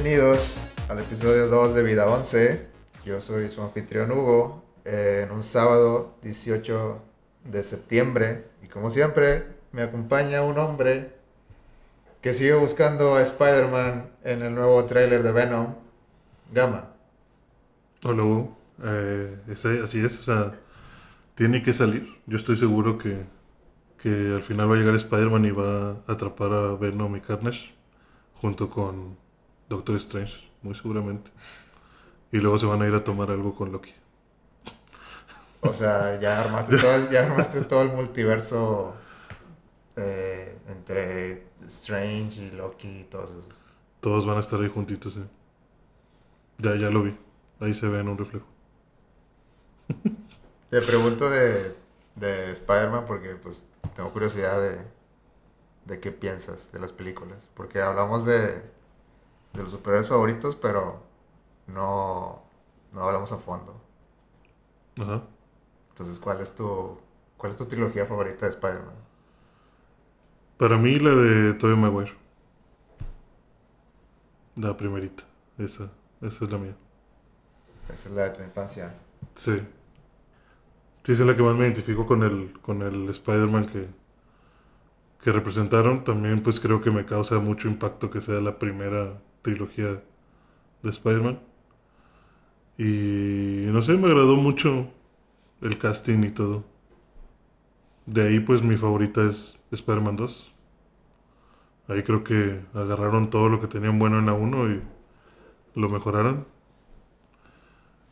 Bienvenidos al episodio 2 de Vida 11. Yo soy su anfitrión Hugo en un sábado 18 de septiembre y como siempre me acompaña un hombre que sigue buscando a Spider-Man en el nuevo tráiler de Venom, Gama. Hola Hugo, Eh, así es, o sea, tiene que salir. Yo estoy seguro que, que al final va a llegar Spider-Man y va a atrapar a Venom y Carnage junto con Doctor Strange, muy seguramente. Y luego se van a ir a tomar algo con Loki. O sea, ya armaste todo el, ya armaste todo el multiverso eh, entre Strange y Loki y todos esos. Todos van a estar ahí juntitos, ¿eh? Ya, ya lo vi. Ahí se ve en un reflejo. Te pregunto de, de Spider-Man porque pues tengo curiosidad de, de qué piensas de las películas. Porque hablamos de, de los superhéroes favoritos, pero no, no hablamos a fondo. Ajá. Entonces, ¿cuál es tu, cuál es tu trilogía favorita de Spider-Man? Para mí la de Tobey Maguire. La primerita. Esa, esa es la mía. Esa es la de tu infancia. Sí. Sí, es la que más me identifico con el, con el Spider-Man que, que representaron. También pues creo que me causa mucho impacto que sea la primera trilogía de Spider-Man. Y no sé, me agradó mucho el casting y todo. De ahí pues mi favorita es Spider-Man 2. Ahí creo que agarraron todo lo que tenían bueno en la 1 y lo mejoraron.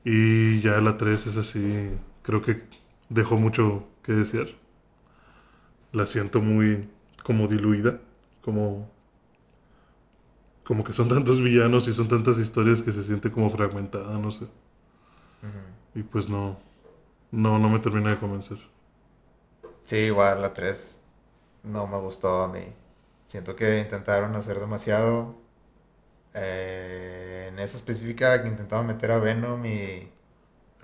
Y ya la 3 es así, creo que dejó mucho que desear. La siento muy como diluida, como como que son tantos villanos y son tantas historias que se siente como fragmentada, no sé. Y pues no no no me termina de convencer. Sí, igual la 3 no me gustó a mí. Siento que intentaron hacer demasiado. Eh, en esa específica que intentaban meter a Venom y...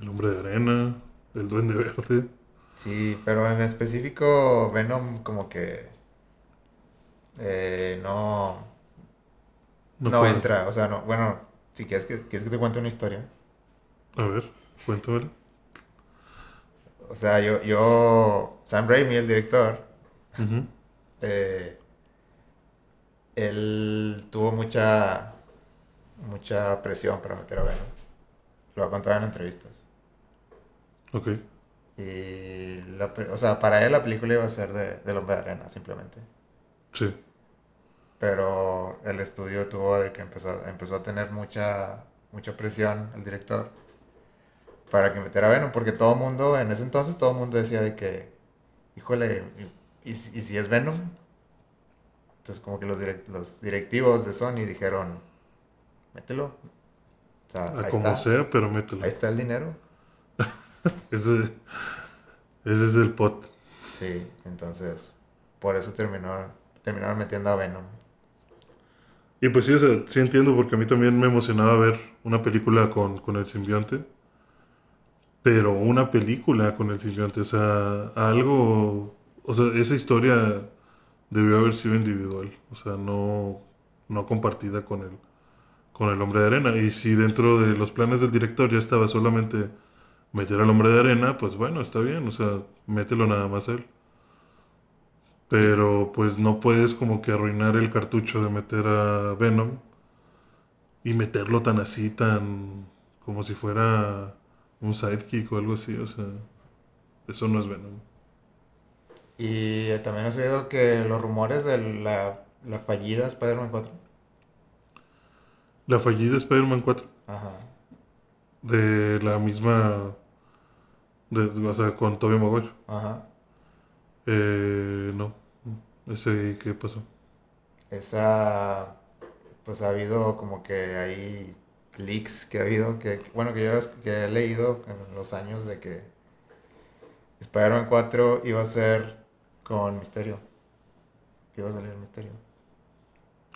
El hombre de arena, el duende verde. Sí, pero en específico Venom como que... eh, no... No, entra, o sea, no... Bueno, si quieres que, quieres que te cuente una historia. A ver, cuéntamela. O sea, yo... yo Sam Raimi, el director, eh, él tuvo mucha mucha presión para meter a Venom. Lo ha contado en entrevistas. Ok. Y, la o sea, para él la película iba a ser de, hombre de arena, simplemente. Sí. Pero el estudio tuvo de que empezó, empezó a tener mucha, mucha presión el director para que metiera a Venom, porque todo el mundo, en ese entonces, todo el mundo decía de que, híjole, ¿y, y si es Venom? Entonces, como que los, direc- los directivos de Sony dijeron, mételo. O sea, A ahí como está, sea, pero mételo. ahí está el dinero. Ese, ese es el pot. Sí, entonces, por eso terminó, terminaron metiendo a Venom. Y pues sí, o sea, sí entiendo porque a mí también me emocionaba ver una película con, con el simbionte. Pero una película con el simbionte, o sea, algo, o sea, esa historia debió haber sido individual, o sea, no, no compartida con el, con el hombre de arena. Y si dentro de los planes del director ya estaba solamente meter al hombre de arena, pues bueno, está bien, o sea, mételo nada más él. Pero pues no puedes como que arruinar el cartucho de meter a Venom y meterlo tan así, tan como si fuera un sidekick o algo así, o sea, eso no es Venom. Y también has oído que los rumores de la, la fallida Spider-Man 4. La fallida Spider-Man 4, Ajá. de la misma, de, o sea, con Tobey Maguire. Ajá. Eh, no, ese, ¿qué pasó? Esa, pues ha habido como que hay leaks que ha habido, que bueno, que yo que he leído en los años de que Spider-Man 4 iba a ser con Misterio. Iba a salir Misterio.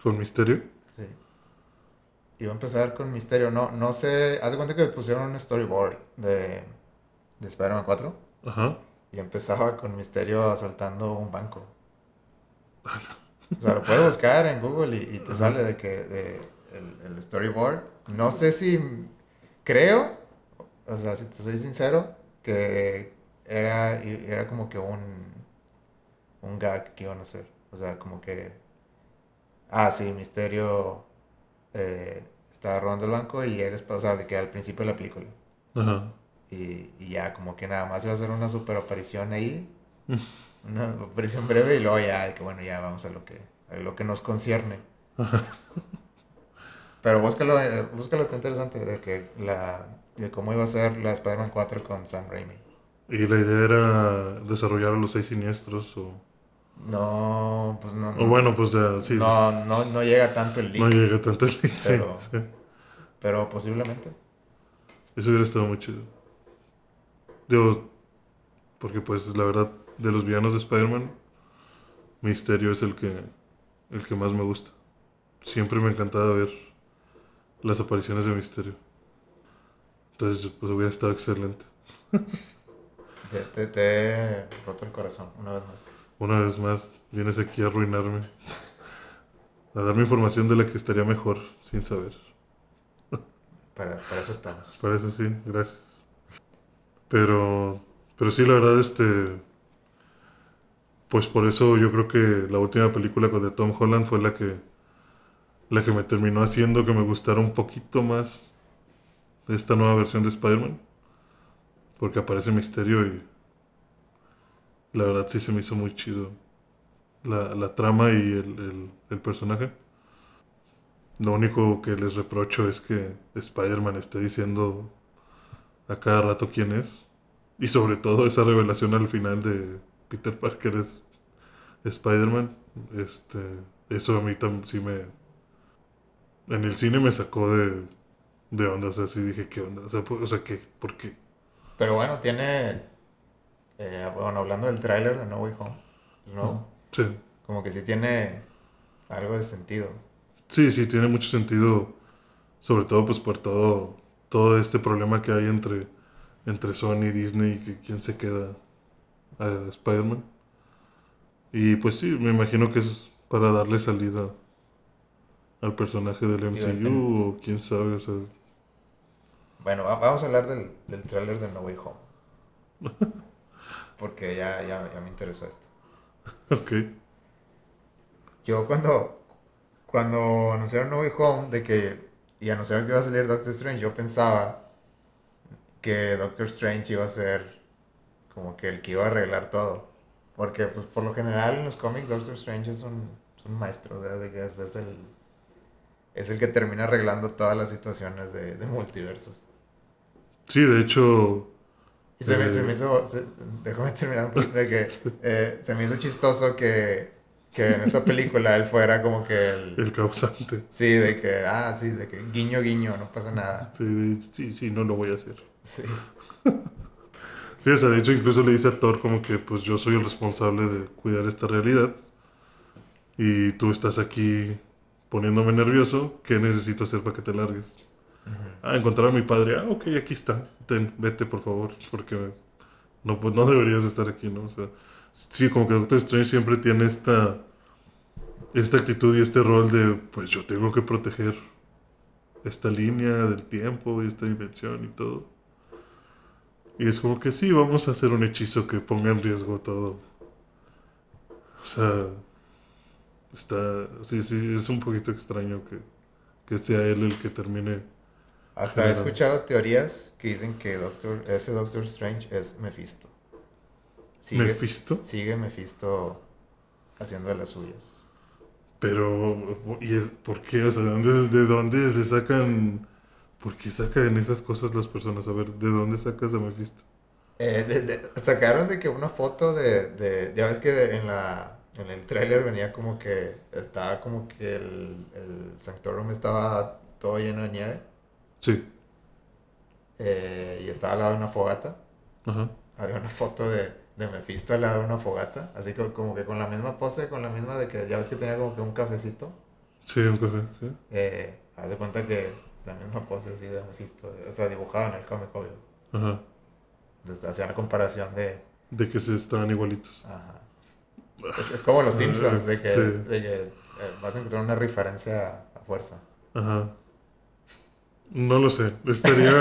¿Con Misterio? Sí. Iba a empezar con Misterio. No, no sé. Haz de cuenta que pusieron un storyboard de, de Spider-Man 4 Ajá. y empezaba con Misterio asaltando un banco. O sea, lo puedes buscar en Google y, y te sale de que de, el, el storyboard. No sé si. Creo, o sea, si te soy sincero, que era, era como que un. Un gag que iban a hacer. O sea, como que. Ah, sí, Misterio. Eh, estaba robando el banco y eres. O sea, de que al principio de la película. Ajá. Y, y ya, como que nada más iba a hacer una super aparición ahí. una aparición breve y luego ya, que bueno, ya vamos a lo que, a lo que nos concierne. Pero búscalo, eh, búscalo, está interesante, de, que la, de cómo iba a ser la Spider-Man 4 con Sam Raimi. ¿Y la idea era desarrollar a los seis siniestros o...? No, pues no. O bueno, pues ya, sí. No, no, no llega tanto el leak. No llega tanto el leak, sí, Pero- sí. Pero posiblemente. Eso hubiera estado muy chido. Digo, porque pues la verdad, de los villanos de Spider-Man, Misterio es el que, el que más me gusta. Siempre me encantaba ver las apariciones de Misterio. Entonces, pues hubiera estado excelente. Te, te, te he roto el corazón una vez más. Una vez más, vienes aquí a arruinarme. A darme información de la que estaría mejor sin saber. Para, para eso estamos. Para eso sí, gracias. Pero, pero sí, la verdad, este, pues por eso yo creo que la última película de Tom Holland fue la que, la que me terminó haciendo que me gustara un poquito más esta nueva versión de Spider-Man, porque aparece Misterio y la verdad sí se me hizo muy chido la, la trama y el, el- el personaje. Lo único que les reprocho es que Spider-Man esté diciendo a cada rato quién es. Y sobre todo esa revelación al final de Peter Parker es Spider-Man. Este, eso a mí también sí me... En el cine me sacó de, de onda. O sea, sí dije, ¿qué onda? O sea, por- o sea, ¿qué? ¿Por qué? Pero bueno, tiene. eh, bueno, hablando del tráiler de No Way Home. ¿no? Sí. Como que sí tiene algo de sentido. Sí, sí, tiene mucho sentido, sobre todo pues por todo, todo este problema que hay entre, entre Sony y Disney, que quién se queda a Spider-Man. Y pues sí, me imagino que es para darle salida al personaje del MCU o quién sabe, o sea, Bueno, va- vamos a hablar del, del tráiler de No Way Home. Porque ya, ya, ya me interesó esto. ok. Yo cuando, cuando anunciaron No Way Home de que, y anunciaron que iba a salir Doctor Strange, yo pensaba que Doctor Strange iba a ser como que el que iba a arreglar todo. Porque pues, por lo general en los cómics Doctor Strange es un, es un maestro, de, es, es el, es el que termina arreglando todas las situaciones de, de multiversos. Sí, de hecho, Y se me, se me Eh. hizo, se- déjame terminar poquito de que eh, se me hizo chistoso que, que en esta película él fuera como que el, el causante. Sí, de que, ah, sí, de que guiño, guiño, no pasa nada. Sí, sí, sí, no lo voy a hacer. Sí. Sí, o sea, de hecho incluso le dice a Thor como que pues yo soy el responsable de cuidar esta realidad y tú estás aquí poniéndome nervioso, ¿qué necesito hacer para que te largues? Ah, encontrar a mi padre, ah, ok, aquí está, Ten, vete por favor, porque no, pues, no deberías estar aquí, ¿no? O sea, sí, como que Doctor Strange siempre tiene esta, esta actitud y este rol de, pues yo tengo que proteger esta línea del tiempo y esta dimensión y todo. Y es como que sí, vamos a hacer un hechizo que ponga en riesgo todo. O sea, está, sí, sí, es un poquito extraño que, que sea él el que termine. Hasta he escuchado teorías que dicen que Doctor, ese Doctor Strange es Mephisto. Sigue, Mephisto. sigue Mephisto haciendo las suyas. Pero, ¿y es- por qué? O sea, ¿de dónde, de dónde se sacan? ¿Por qué sacan esas cosas las personas? A ver, ¿de dónde sacas a Mephisto? Eh, de- de- sacaron de que una foto de, de ya ves que en la en el tráiler venía como que estaba como que el, el Sanctorum estaba todo lleno de nieve Sí. eh, y estaba al lado de una fogata. Ajá. Había una foto de, de Mephisto al lado de una fogata, así que como que con la misma pose, con la misma de que ya ves que tenía como que un cafecito. Sí, un café, sí. Eh, haz de cuenta que la misma pose así de Mephisto, o sea, dibujado en el cómic, obvio. Ajá. Entonces hacía una comparación de, De que se estaban igualitos. Ajá. Es, es como los Simpsons, de que, Sí. de que, eh, vas a encontrar una referencia a fuerza. Ajá. No lo sé. Estaría.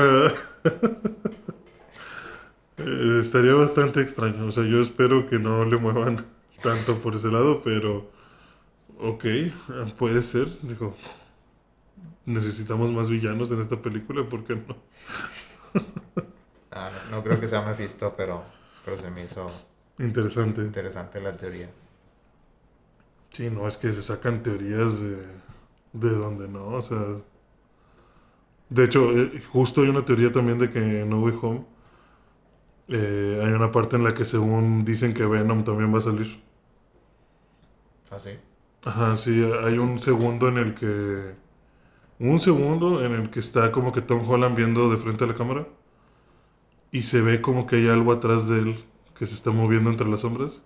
Eh, estaría bastante extraño. O sea, yo espero que no le muevan tanto por ese lado, pero. Ok, puede ser. Digo, necesitamos más villanos en esta película, ¿por qué no? Ah, no, no creo que sea Mephisto, pero, pero se me hizo Interesante. interesante la teoría. Sí, no, es que se sacan teorías de, de donde no, o sea... De hecho, eh, justo hay una teoría también de que en No Way Home eh, hay una parte en la que según dicen que Venom también va a salir. ¿Ah, sí? Ajá, sí, hay un segundo en el que... Un segundo en el que está como que Tom Holland viendo de frente a la cámara y se ve como que hay algo atrás de él que se está moviendo entre las sombras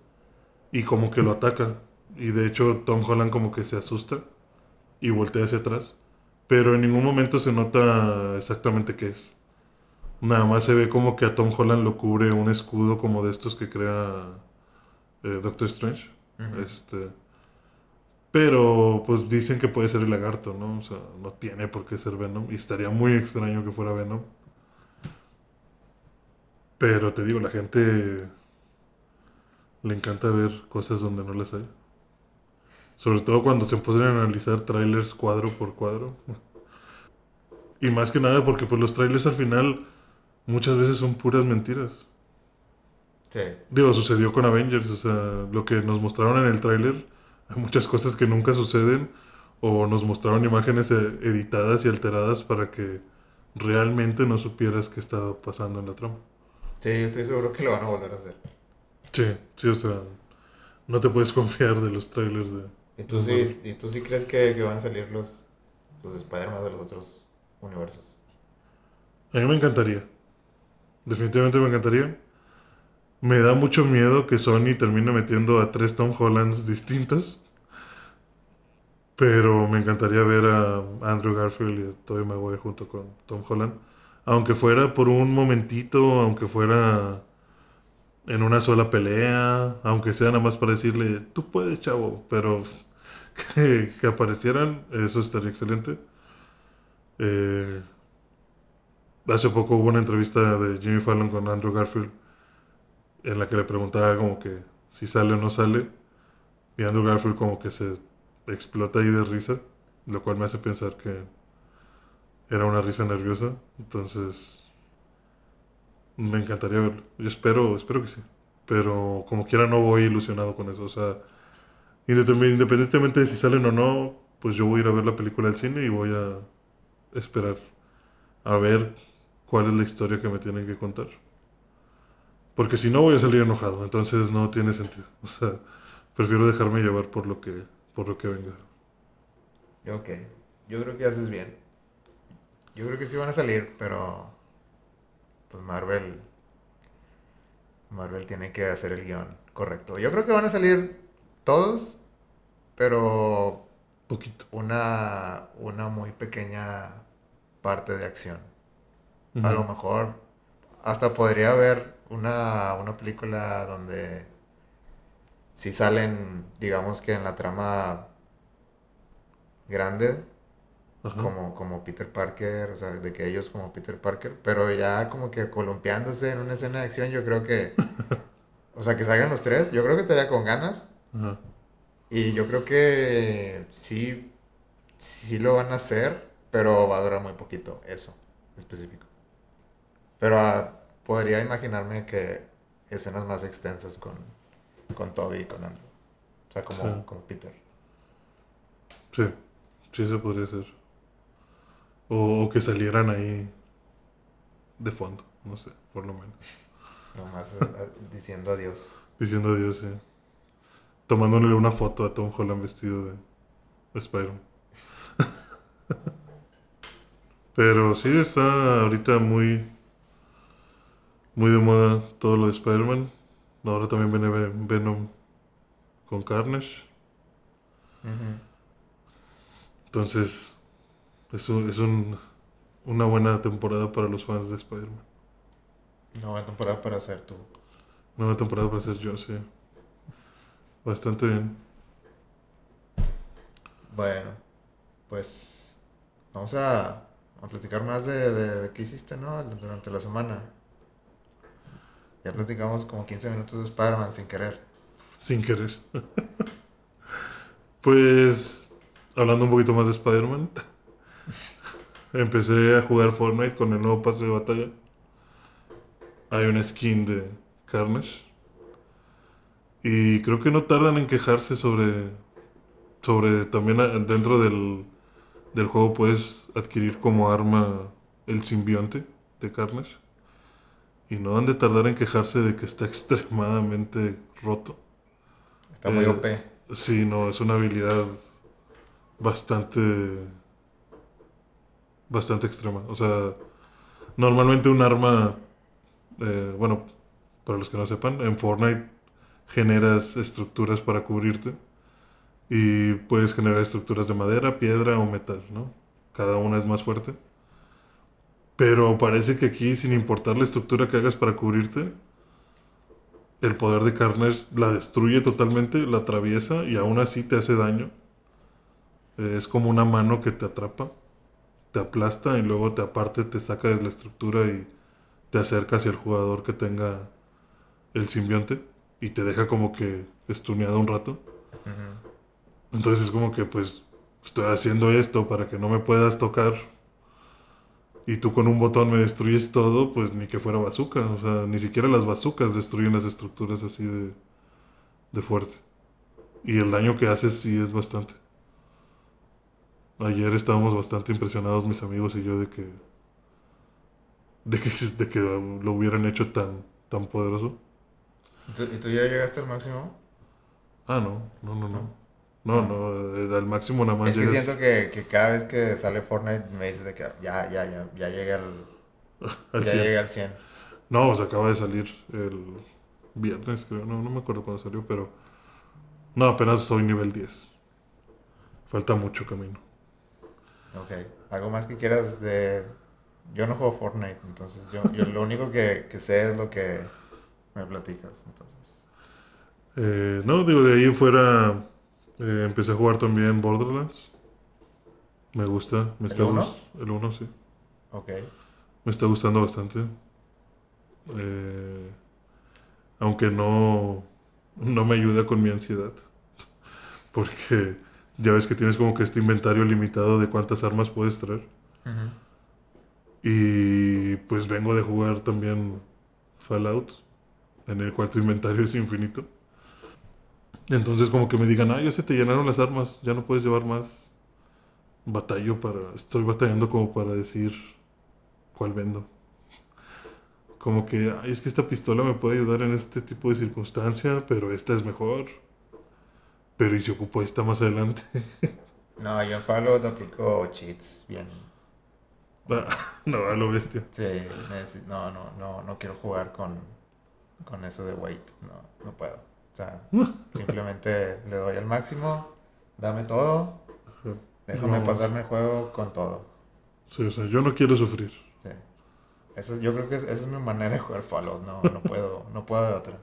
y como que lo ataca. Y de hecho Tom Holland como que se asusta y voltea hacia atrás. Pero en ningún momento se nota exactamente qué es. Nada más se ve como que a Tom Holland lo cubre un escudo como de estos que crea eh, Doctor Strange. Este. Pero pues dicen que puede ser el lagarto, ¿no? O sea, no tiene por qué ser Venom. Y estaría muy extraño que fuera Venom. Pero te digo, la gente le encanta ver cosas donde no las hay. Sobre todo cuando se ponen a analizar trailers cuadro por cuadro. Y más que nada porque pues los trailers al final muchas veces son puras mentiras. Sí. Digo, sucedió con Avengers, o sea, lo que nos mostraron en el tráiler, hay muchas cosas que nunca suceden, o nos mostraron imágenes eh, editadas y alteradas para que realmente no supieras qué estaba pasando en la trama. Sí, yo estoy seguro que lo van a volver a hacer. Sí, sí, o sea, no te puedes confiar de los trailers de... ¿Y tú sí, y tú sí crees que, que van a salir los, los Spider-Man de los otros universos? A mí me encantaría, definitivamente me encantaría. Me da mucho miedo que Sony termine metiendo a tres Tom Hollands distintos. Pero me encantaría ver a Andrew Garfield y a Tobey Maguire junto con Tom Holland. Aunque fuera por un momentito, aunque fuera en una sola pelea, aunque sea nada más para decirle, tú puedes, chavo, pero que, aparecieran, eso estaría excelente. Eh, hace poco hubo una entrevista de Jimmy Fallon con Andrew Garfield en la que le preguntaba como que si sale o no sale. Y Andrew Garfield como que se explota ahí de risa, lo cual me hace pensar que era una risa nerviosa. Entonces, me encantaría verlo. Yo espero, espero que sí. Pero como quiera no voy ilusionado con eso. O sea, independ- independientemente de si salen o no, pues yo voy a ir a ver la película al cine y voy a esperar a ver cuál es la historia que me tienen que contar. Porque si no voy a salir enojado, entonces no tiene sentido. O sea, prefiero dejarme llevar por lo que, por lo que venga. Ok, yo creo que haces bien. Yo creo que sí van a salir, pero pues Marvel Marvel tiene que hacer el guion correcto. Yo creo que van a salir todos, pero Poquito. una una muy pequeña parte de acción. A lo mejor hasta podría haber una, una película donde si salen, digamos que en la trama grande, Ajá. como, como Peter Parker, o sea, de que ellos como Peter Parker, pero ya como que columpiándose en una escena de acción, yo creo que, o sea, que salgan los tres, yo creo que estaría con ganas, Ajá. y yo creo que sí, sí lo van a hacer, pero va a durar muy poquito, eso, específico. Pero ah, podría imaginarme que escenas más extensas con, con Toby y con Andrew, o sea, como, Sí. como Peter. Sí, sí, eso podría ser. O, o que salieran ahí de fondo, no sé, por lo menos. Nomás eh, eh, diciendo adiós. Diciendo adiós, sí. Tomándole una foto a Tom Holland vestido de Spider-Man. Pero sí está ahorita muy, muy de moda todo lo de Spider-Man. Ahora también viene Ven- Venom con Carnage. Entonces, es, un- es un- una buena temporada para los fans de Spider-Man. Una buena temporada para hacer tu. Una buena temporada para ser yo, sí. Bastante bien. Bueno, pues vamos a, a platicar más de, de, de qué hiciste, ¿no? Durante la semana. Ya platicamos como 15 minutos de Spider-Man sin querer. Sin querer. pues, hablando un poquito más de Spider-Man, empecé a jugar Fortnite con el nuevo pase de batalla. Hay una skin de Carnage. Y creo que no tardan en quejarse sobre. Sobre también dentro del, del juego puedes adquirir como arma el simbionte de Carnage. Y no han de tardar en quejarse de que está extremadamente roto. Está muy Eh, OP. Sí, no, es una habilidad bastante. bastante extrema. O sea, normalmente un arma. eh, bueno, para los que no sepan, en Fortnite generas estructuras para cubrirte. Y puedes generar estructuras de madera, piedra o metal, ¿no? Cada una es más fuerte. Pero parece que aquí, sin importar la estructura que hagas para cubrirte, el poder de Carnage la destruye totalmente, la atraviesa y aún así te hace daño. Es como una mano que te atrapa, te aplasta y luego te aparte, te saca de la estructura y te acerca hacia el jugador que tenga el simbionte y te deja como que estuneado un rato. Entonces es como que pues estoy haciendo esto para que no me puedas tocar y tú con un botón me destruyes todo, pues ni que fuera bazooka. O sea, ni siquiera las bazucas destruyen las estructuras así de, de fuerte. Y el daño que haces sí es bastante. Ayer estábamos bastante impresionados mis amigos y yo de que de que, de que lo hubieran hecho tan, tan poderoso. ¿Y tú, ya llegaste al máximo? Ah, no, no, no, no. No, no, eh, al máximo nada más Es que llegas- siento que, que cada vez que sale Fortnite me dices de que ya, ya, ya, ya llegué al, al ya 100. llegué al 100. No, pues acaba de salir el viernes, creo. No, no me acuerdo cuándo salió, pero. No, apenas soy nivel 10. Falta mucho camino. Ok. ¿Algo más que quieras de...? Yo no juego Fortnite, entonces yo, yo lo único que, que sé es lo que me platicas, entonces. Eh, no, digo, de ahí fuera. Eh, empecé a jugar también Borderlands. Me gusta. Me ¿El está uno? gus- El 1, sí. Ok. Me está gustando bastante. Eh, aunque no, no me ayuda con mi ansiedad. Porque ya ves que tienes como que este inventario limitado de cuántas armas puedes traer. Ujú. Y pues vengo de jugar también Fallout, en el cual tu inventario es infinito. Entonces como que me digan, ah, ya se te llenaron las armas, ya no puedes llevar más. Batallo para, estoy batallando como para decir cuál vendo. Como que, ay, es que esta pistola me puede ayudar en este tipo de circunstancia, pero esta es mejor. Pero ¿y si ocupo esta más adelante? No, yo en Fallout aplico cheats, bien. no, a lo bestia. Sí, no, no, no, no quiero jugar con, con eso de weight, no, no puedo. O sea, simplemente le doy al máximo, dame todo, déjame No. pasarme el juego con todo. Sí, o sea, yo no quiero sufrir. Sí. Eso, yo creo que es- esa es mi manera de jugar Fallout, no, no puedo, no puedo de otra.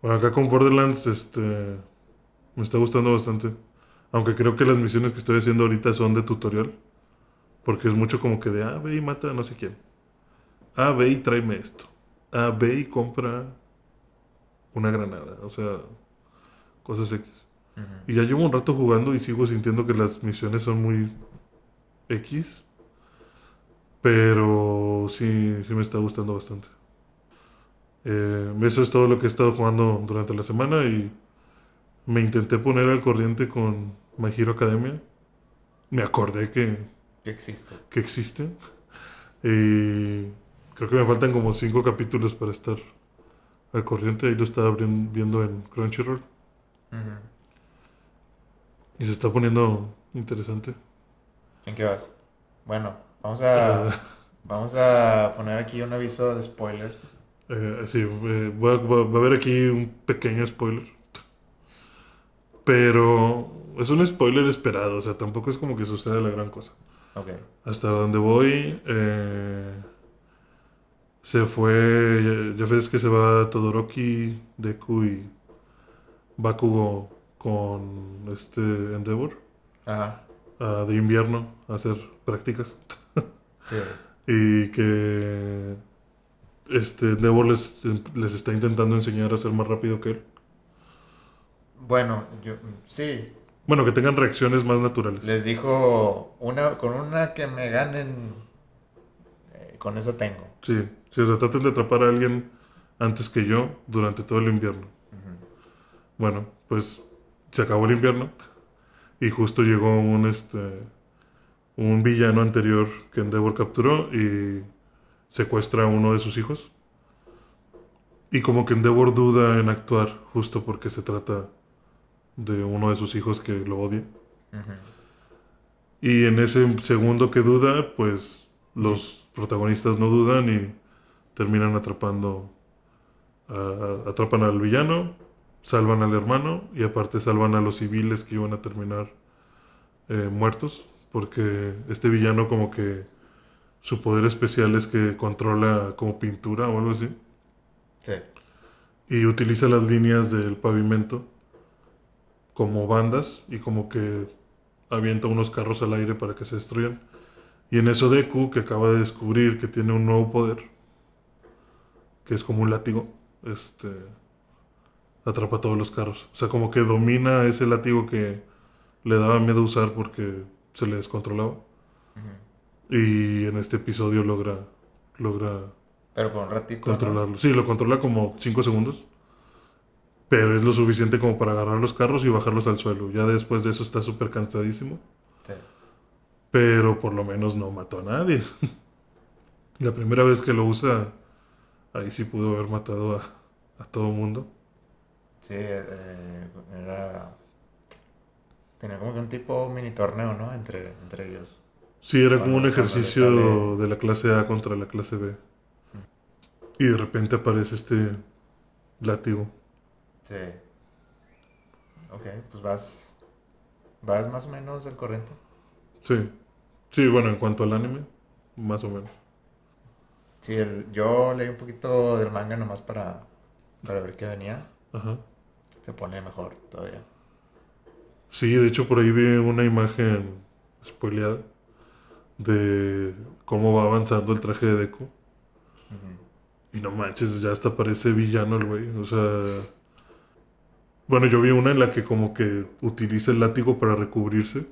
Bueno, acá con Borderlands, este, me está gustando bastante. Aunque creo que las misiones que estoy haciendo ahorita son de tutorial. Porque es mucho como que de, ah, ve y mata a no sé quién. Ah, ve y tráeme esto. Ah, ve y compra una granada. O sea, cosas X. Y ya llevo un rato jugando y sigo sintiendo que las misiones son muy X. Pero sí, sí me está gustando bastante. Eh, eso es todo lo que he estado jugando durante la semana y me intenté poner al corriente con My Hero Academia. Me acordé que, Que existe. que existe. Y creo que me faltan como cinco capítulos para estar al corriente. Ahí lo estaba viendo en Crunchyroll. Y se está poniendo interesante. ¿En qué vas? Bueno, vamos a, vamos a poner aquí un aviso de spoilers. Eh, sí, eh, va, va- va a haber aquí un pequeño spoiler. Pero es un spoiler esperado, o sea, tampoco es como que suceda la gran cosa. Ok. Hasta donde voy, eh, se fue, ya, ya ves que se va Todoroki, Deku y Bakugo con este Endeavor Ajá. de invierno a hacer prácticas. Sí. Y que este Endeavor les, les está intentando enseñar a ser más rápido que él. Bueno, yo sí. Bueno, que tengan reacciones más naturales. Les dijo una con una que me ganen. eh, con eso tengo. Sí, sí, o sea, traten de atrapar a alguien antes que yo durante todo el invierno. Bueno, pues se acabó el invierno y justo llegó un este un villano anterior que Endeavor capturó y secuestra a uno de sus hijos. Y como que Endeavor duda en actuar justo porque se trata de uno de sus hijos que lo odia. Y en ese segundo que duda, pues los protagonistas no dudan y terminan atrapando, a- atrapan al villano, salvan al hermano y aparte salvan a los civiles que iban a terminar eh, muertos, porque este villano como que su poder especial es que controla como pintura o algo así Sí. y utiliza las líneas del pavimento como bandas y como que avienta unos carros al aire para que se destruyan. Y en eso Deku, que acaba de descubrir que tiene un nuevo poder, que es como un látigo, este atrapa todos los carros. O sea, como que domina ese látigo que le daba miedo usar porque se le descontrolaba. Y en este episodio logra logra Pero por un ratito. ¿no? controlarlo. Sí, lo controla como 5 segundos. Pero es lo suficiente como para agarrar los carros y bajarlos al suelo. Ya después de eso está súper cansadísimo. Sí. Pero por lo menos no mató a nadie. La primera vez que lo usa, ahí sí pudo haber matado a, a todo mundo. Sí, eh, era. Tenía como que un tipo mini torneo, ¿no? Entre, entre ellos. Sí, era como un ejercicio sale- de la clase A contra la clase B. Y de repente aparece este látigo. Sí. Ok, pues vas. Vas más o menos al corriente. Sí. Sí, bueno, en cuanto al anime, más o menos. Sí, el, yo leí un poquito del manga nomás para, para ver qué venía. Ajá. Se pone mejor todavía. Sí, de hecho por ahí vi una imagen spoileada de cómo va avanzando el traje de Deku. Y no manches, ya hasta parece villano el güey. O sea. Bueno, yo vi una en la que como que utiliza el látigo para recubrirse.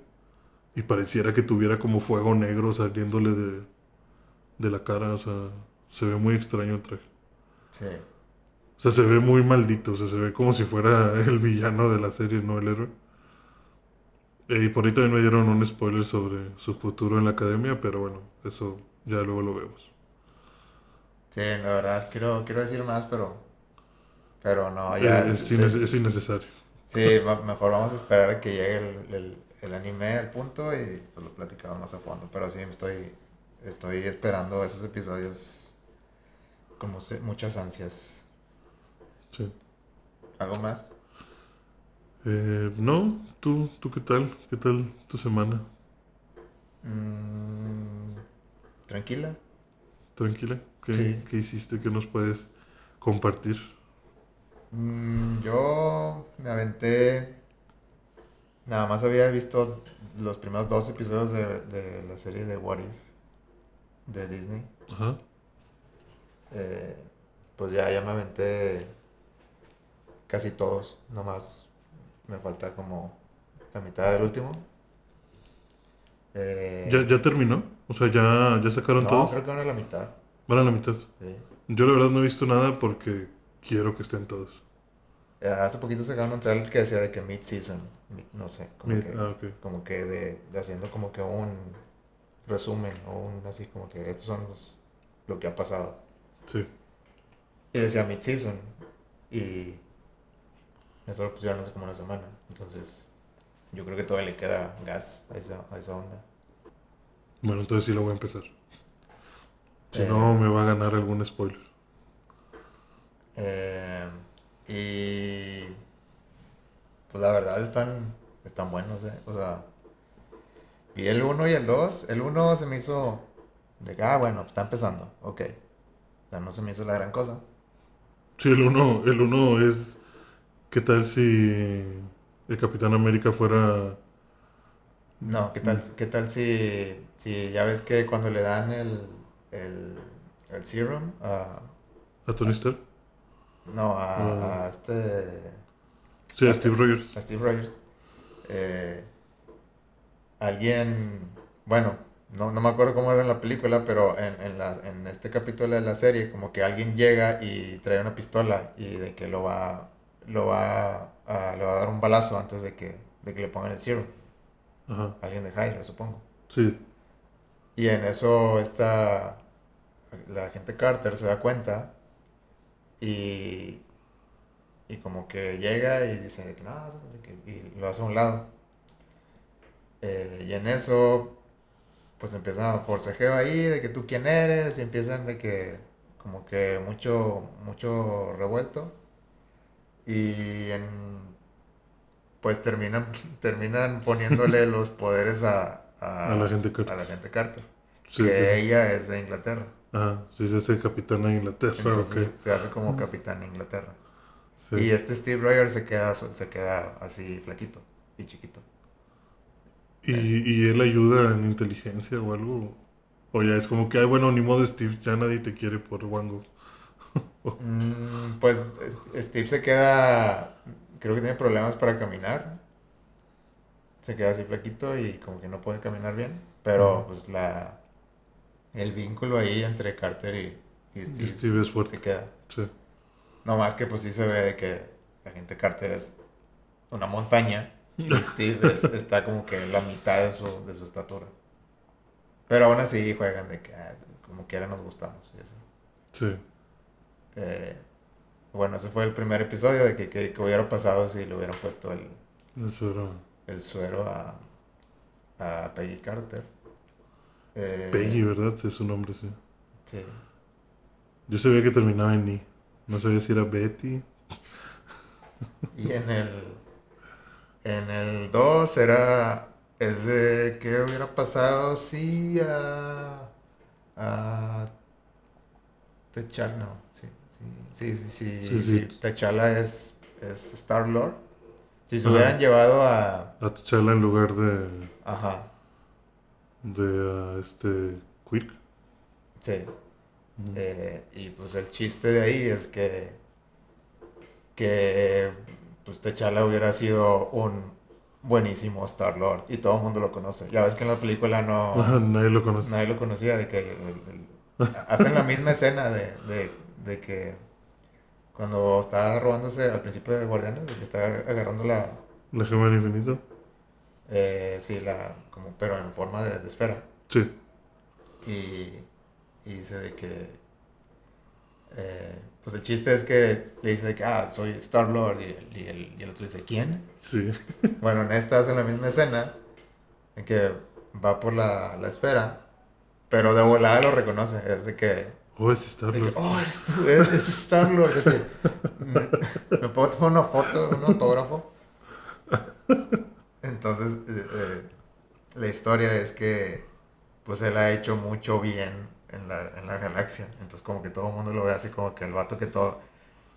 Y pareciera que tuviera como fuego negro saliéndole de, de la cara. O sea, se ve muy extraño el traje. Sí. O sea, se ve muy maldito. O sea, se ve como si fuera el villano de la serie, no el héroe. Eh, Y por ahí también me dieron un spoiler sobre su futuro en la academia, pero bueno, eso ya luego lo vemos. Sí, la verdad, quiero, quiero decir más, pero. Pero no, ya. Eh, es, inne- es innecesario. sí, mejor vamos a esperar a que llegue el, el, el anime al punto y pues lo platicamos más a fondo. Pero sí, estoy, estoy esperando esos episodios con mu- muchas ansias. Sí. ¿Algo más? Eh, no, ¿tú, ¿tú qué tal? ¿Qué tal tu semana? Mm, Tranquila. ¿Tranquila? ¿Qué, Sí. qué hiciste? ¿Qué nos puedes compartir? Mm, yo me aventé. Nada más había visto los primeros dos episodios de, de la serie de What If de Disney. Ajá. Eh, pues ya, ya me aventé casi todos. Nomás me falta como la mitad del último. Eh, ¿Ya, ¿Ya terminó? O sea, ¿ya, ya sacaron no, todos? creo que van a la mitad. Van a la mitad. sí. Yo la verdad no he visto nada porque quiero que estén todos. Eh, hace poquito sacaron un trailer que decía de que mid-season. mid- no sé. Como Mid- que, ah, como que de, de haciendo como que un resumen o un así como que estos son los, lo que ha pasado. Sí. Y decía mid-season. Y eso lo pusieron hace como una semana. Entonces, yo creo que todavía le queda gas a esa, a esa onda. Bueno, entonces sí lo voy a empezar. Si Eh. no, me va a ganar algún spoiler. Eh, y pues la verdad están, están buenos, eh. O sea, vi el 1 y el 2. El 1 se me hizo de que, ah, bueno, está empezando. Ok. O sea, no se me hizo la gran cosa. Sí, el uno, el uno es... ¿Qué tal si el Capitán América fuera No, ¿qué tal, qué tal si, si ya ves que cuando le dan el, el, el serum a... ¿A Tony Stark? No, a, Ah. a este... Sí, a Steve Rogers. a Steve Rogers. eh, alguien, bueno, no, no me acuerdo cómo era en la película, pero en, en, la- en este capítulo de la serie, como que alguien llega y trae una pistola y de que lo va, lo va, a, le va a dar un balazo antes de que, de que le pongan el serum. Ajá. Alguien de Hydra, supongo. Sí. Y en eso está la agente Carter se da cuenta y, y como que llega y dice que no, y lo hace a un lado. Eh, y en eso pues empiezan a forcejeo ahí de que tú quién eres y empiezan de que como que mucho mucho revuelto y en pues terminan terminan poniéndole los poderes a, A la agente Carter. a la agente Carter Sí, que sí. ella es de Inglaterra. Ajá, sí, se hace capitán de Inglaterra, Entonces se hace como capitán de Inglaterra. Sí. Y este Steve Rogers se queda, se queda así flaquito y chiquito. ¿Y, y él ayuda en inteligencia o algo? O ya es como que, ay, bueno, ni modo, Steve, ya nadie te quiere por Wango. Mm, pues es- Steve se queda, creo que tiene problemas para caminar. Se queda así flaquito y como que no puede caminar bien. Pero pues la el vínculo ahí entre Carter y, y Steve, Steve es fuerte. se queda. Sí. No más que pues sí se ve de que la gente Carter es una montaña y Steve es- está como que en la mitad de su, de su estatura. Pero aún así juegan de que ah, como quiera nos gustamos y eso. Sí. Eh, bueno, ese fue el primer episodio de que, que, que hubiera pasado si le hubieran puesto el, Eso era. el suero a, a Peggy Carter. Eh, Peggy, ¿verdad? Es su nombre, sí. Sí. Yo sabía que terminaba en I. No sabía si era Betty. Y en el en el 2 era es de qué hubiera pasado si a a T'Challa no, sí, sí, sí, sí, sí, Sí, sí. T'Challa es es Star Lord. Si se hubieran llevado a A T'Challa en lugar de. ajá, de ah, este. Quirk. sí. Eh, y pues el chiste de ahí es que que pues T'Challa hubiera sido un buenísimo Star Lord y todo el mundo lo conoce. Ya ves que en la película no nadie lo conoce. nadie lo conocía de que el- el- hacen la misma escena de, de, de que cuando está robándose al principio de Guardianes, de que está agarrando la La gema del infinito. Eh, sí, la como pero en forma de, de esfera. Sí. Y, y dice de que. eh, pues el chiste es que le dice de que, ah, soy Star Lord. Y, el- y el, y el otro dice, ¿quién? Sí. Bueno, en esta hacen la misma escena. En que va por la, la esfera. Pero de volada lo reconoce. Es de que. Oh, es Star de que, Lord. oh, eres tú, eres, eres Star Lord. De que, ¿me, me puedo tomar una foto, un autógrafo? Entonces, eh, eh, la historia es que pues él ha hecho mucho bien en la, en la galaxia. Entonces como que todo el mundo lo ve así como que el vato que todo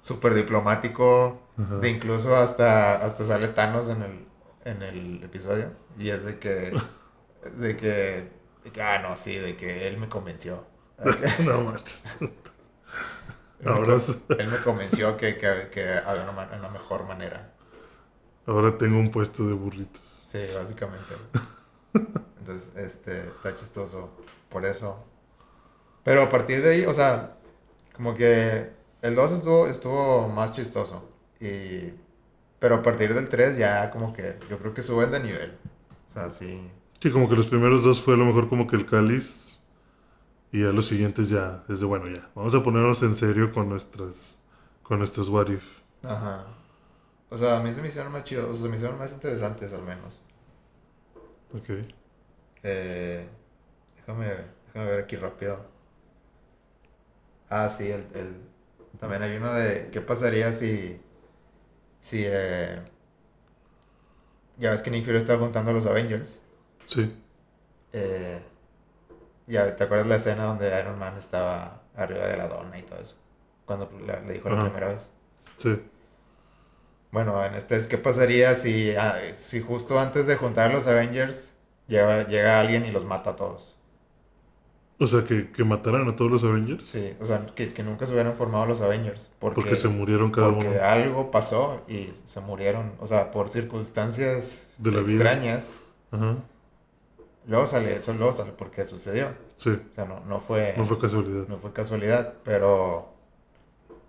súper diplomático, de incluso hasta, hasta sale Thanos en el, en el episodio. Y es de que, de que, de que, ah, no, sí, de que él me convenció. no manches. Él me Ahora, s- él me convenció que, que, que había una, una mejor manera. Ahora tengo un puesto de burritos. Sí, básicamente. Entonces, este, está chistoso por eso. Pero a partir de ahí, o sea, como que el 2 estuvo, estuvo más chistoso. Y, pero a partir del 3 ya como que yo creo que suben de nivel. O sea, sí. Sí, como que los primeros dos fue a lo mejor como que el cáliz. Y ya los siguientes ya, es de bueno, ya. Vamos a ponernos en serio con nuestras. con nuestros what if. Ajá. O sea, a mí se me hicieron más chidos, o sea, se me hicieron más interesantes al menos. Ok. Eh, déjame, déjame ver aquí rápido. Ah, sí, el, el- también hay uno de qué pasaría si, si, eh, ya ves que Nick Fury está juntando a los Avengers. Sí. Eh, ya, ¿te acuerdas la escena donde Iron Man estaba arriba de la dona y todo eso? Cuando le, le dijo la primera vez. Sí. Bueno, en este es qué pasaría si, ah, si justo antes de juntar a los Avengers llega, llega alguien y los mata a todos. O sea, que, que mataran a todos los Avengers. Sí, o sea, que, que nunca se hubieran formado los Avengers. Porque, Porque se murieron cada porque uno. algo pasó y se murieron, o sea, por circunstancias De la vida. extrañas. Ajá. Luego sale, eso luego sale porque sucedió. Sí, O sea, no, no fue... no fue casualidad. no fue casualidad, pero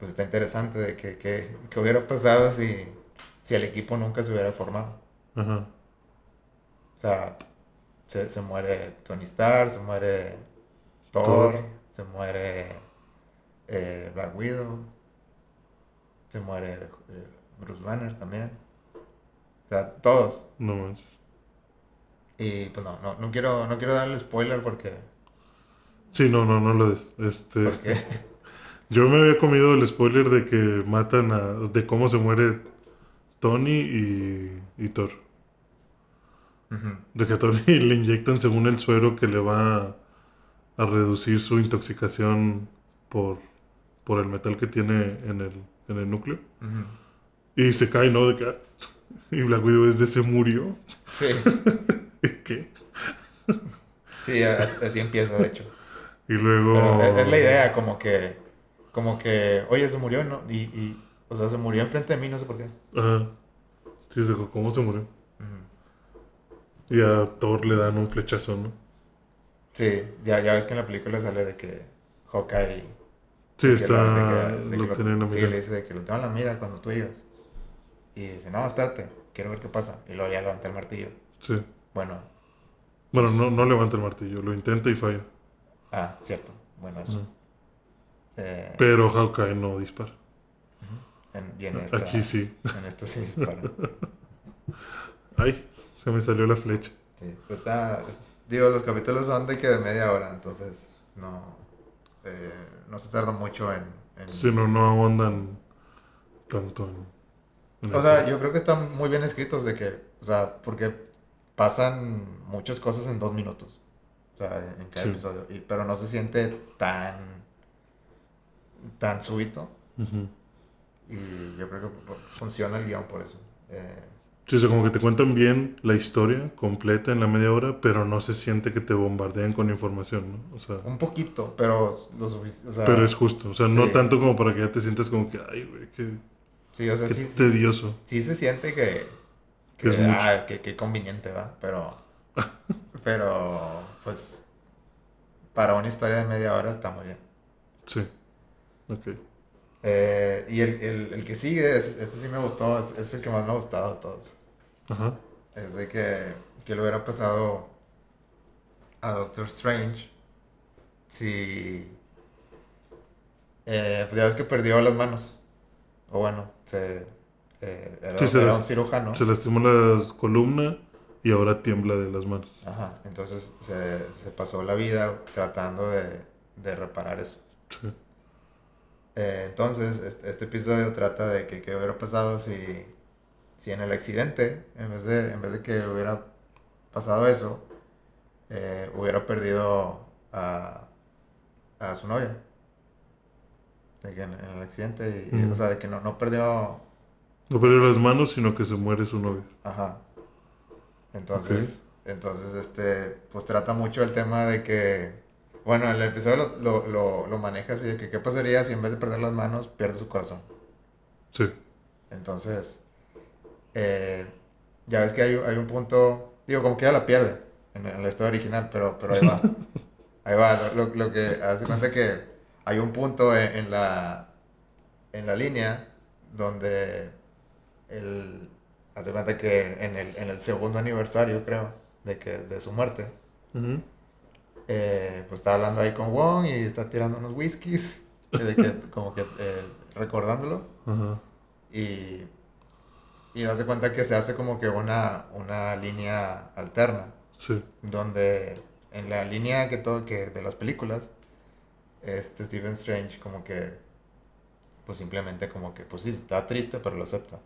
pues está interesante de que, que, que hubiera pasado si, si el equipo nunca se hubiera formado. Ajá. O sea, se, se muere Tony Stark, se muere Thor, Thor. se muere eh, Black Widow, se muere eh, Bruce Banner también. O sea, todos. No manches. Y pues no, no, no quiero, no quiero darle spoiler porque, Sí, no, no, no lo des. Este, porque yo me había comido el spoiler de que matan a. de cómo se muere Tony y, y Thor. De que a Tony le inyectan según el suero que le va a, a reducir su intoxicación por, por el metal que tiene en el, en el núcleo. Y se cae, ¿no? De que. ah, Y Black Widow es de se murió. Sí, ¿Qué? sí, así, empieza de hecho. Y luego. Pero es la idea, como que, como que, oye, se murió, ¿no? Y, y, o sea, se murió enfrente de mí, no sé por qué. Ajá. Sí, o sea, ¿cómo se murió? Ujú. Y a Thor le dan un flechazo, ¿no? Sí, ya, ya ves que en la película sale de que Hawkeye... Sí, está. la- de que- de que lo tiene en la Sí, le dice de que lo tengo en la mira cuando tú llegas. Y dice, no, espérate, quiero ver qué pasa. Y luego ya levanta el martillo. Sí. Bueno, Bueno, no, no levanta el martillo, lo intenta y falla. ah, cierto, bueno, eso. Ujú. Eh, Pero Hawkeye no dispara. en- y en esta, Aquí sí. En esta sí dispara. Ay, se me salió la flecha. Sí, pues está, es- digo, los capítulos son de que de media hora, entonces no, eh, no se tarda mucho en... en- Si no, no ahondan tanto en. en o sea, yo creo que están muy bien escritos de que, o sea, porque pasan muchas cosas en dos minutos, o sea, en cada Sí. episodio, y, pero no se siente tan, tan súbito, y yo creo que funciona el guion por eso. Eh, Sí, o sea, como que te cuentan bien la historia completa en la media hora, pero no se siente que te bombardean con información, ¿no? O sea, un poquito, pero lo suficiente, o sea, pero es justo. O sea, no tanto como para que ya te sientas como que, ay, güey, qué, sí, o sea, sí, tedioso. sí se siente que, Que que, es ah, que, que conveniente, ¿va? Pero, pero, pues, para una historia de media hora está muy bien. Sí. Ok. Eh, y el, el, el que sigue, es- este sí me gustó, es, es el que más me ha gustado de todos. Ajá. Es de que, que le hubiera pasado a Doctor Strange si... eh, pues ya ves que perdió las manos. O bueno, se, eh, era, Sí, se era las- un cirujano. Se lastimó la columna y ahora tiembla de las manos. Ajá, entonces se, se pasó la vida tratando de, de reparar eso. Sí. Eh, entonces, este, este episodio trata de que qué hubiera pasado si, si en el accidente, en vez de, en vez de que hubiera pasado eso, eh, hubiera perdido a, a su novia. De que en, en el accidente, y, o sea, de que no, no perdió No perdió las manos, sino que se muere su novia. Ajá. Entonces, entonces, este, pues trata mucho el tema de que, bueno, el episodio lo, lo, lo, lo maneja así de que qué pasaría si en vez de perder las manos pierde su corazón. Sí. Entonces, eh, ya ves que hay, hay un punto, digo, como que ya la pierde en, en la historia original, pero, pero ahí va. ahí va, lo, lo- que hace cuenta que hay un punto en, en la, en la línea donde el, hace cuenta que en el, en el segundo aniversario, creo, de, que, de su muerte, Ujú. Eh, pues está hablando ahí con Wong y está tirando unos whiskies, de que, como que eh, recordándolo. Y, y de cuenta que se hace como que una, una línea alterna, Sí. donde en la línea que todo, que de las películas, este Stephen Strange como que, pues simplemente como que, pues sí, está triste, pero lo acepta.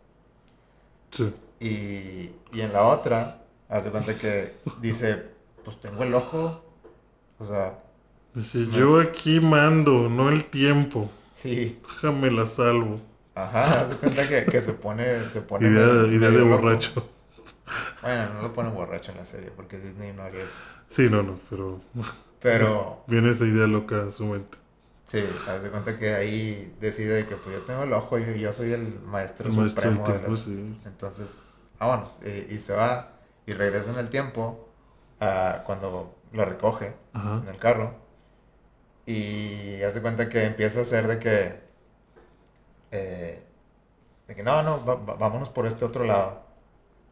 Sí. Y, y en la otra, haz de cuenta que dice, pues tengo el ojo, o sea, Dice, yo aquí mando, no el tiempo. sí, Déjame la salvo. ajá, haz de cuenta que, que se pone, se pone Idea, medio- idea de loco. borracho. Bueno, no lo pone borracho en la serie porque Disney no haría eso. Sí, no, no, pero Pero viene esa idea loca a su mente. sí, haz de cuenta que ahí decide que pues yo tengo el ojo y yo soy el maestro El maestro del supremo de las... sí. Entonces, vámonos. Y, y se va y regresa en el tiempo a cuando lo recoge Ajá. en el carro. Y hace cuenta que empieza a ser de que. eh, de que no, no, va- va- vámonos por este otro lado.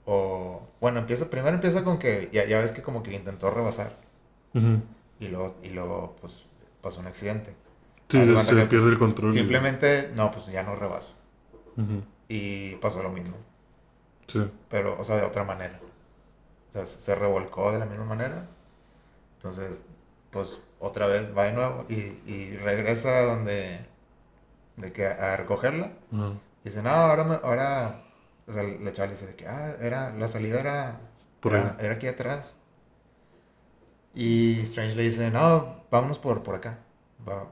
O. Bueno, empieza, primero empieza con que. Ya, ya ves que como que intentó rebasar. Y luego, y luego pues, pasó un accidente. Sí, se, se que, pierde pues, el control. Simplemente, no, pues ya no rebaso. Ujú. Y pasó lo mismo. Sí. Pero, o sea, de otra manera. O sea, se se revolcó de la misma manera. Entonces, pues otra vez va de nuevo y, y regresa donde. de que a, a recogerla. Y dice, no, ahora, me- ahora. O sea, la chava le dice que, ah, era, la salida era. Por era, aquí atrás. Y Strange le dice, no, vámonos por, por acá. Va,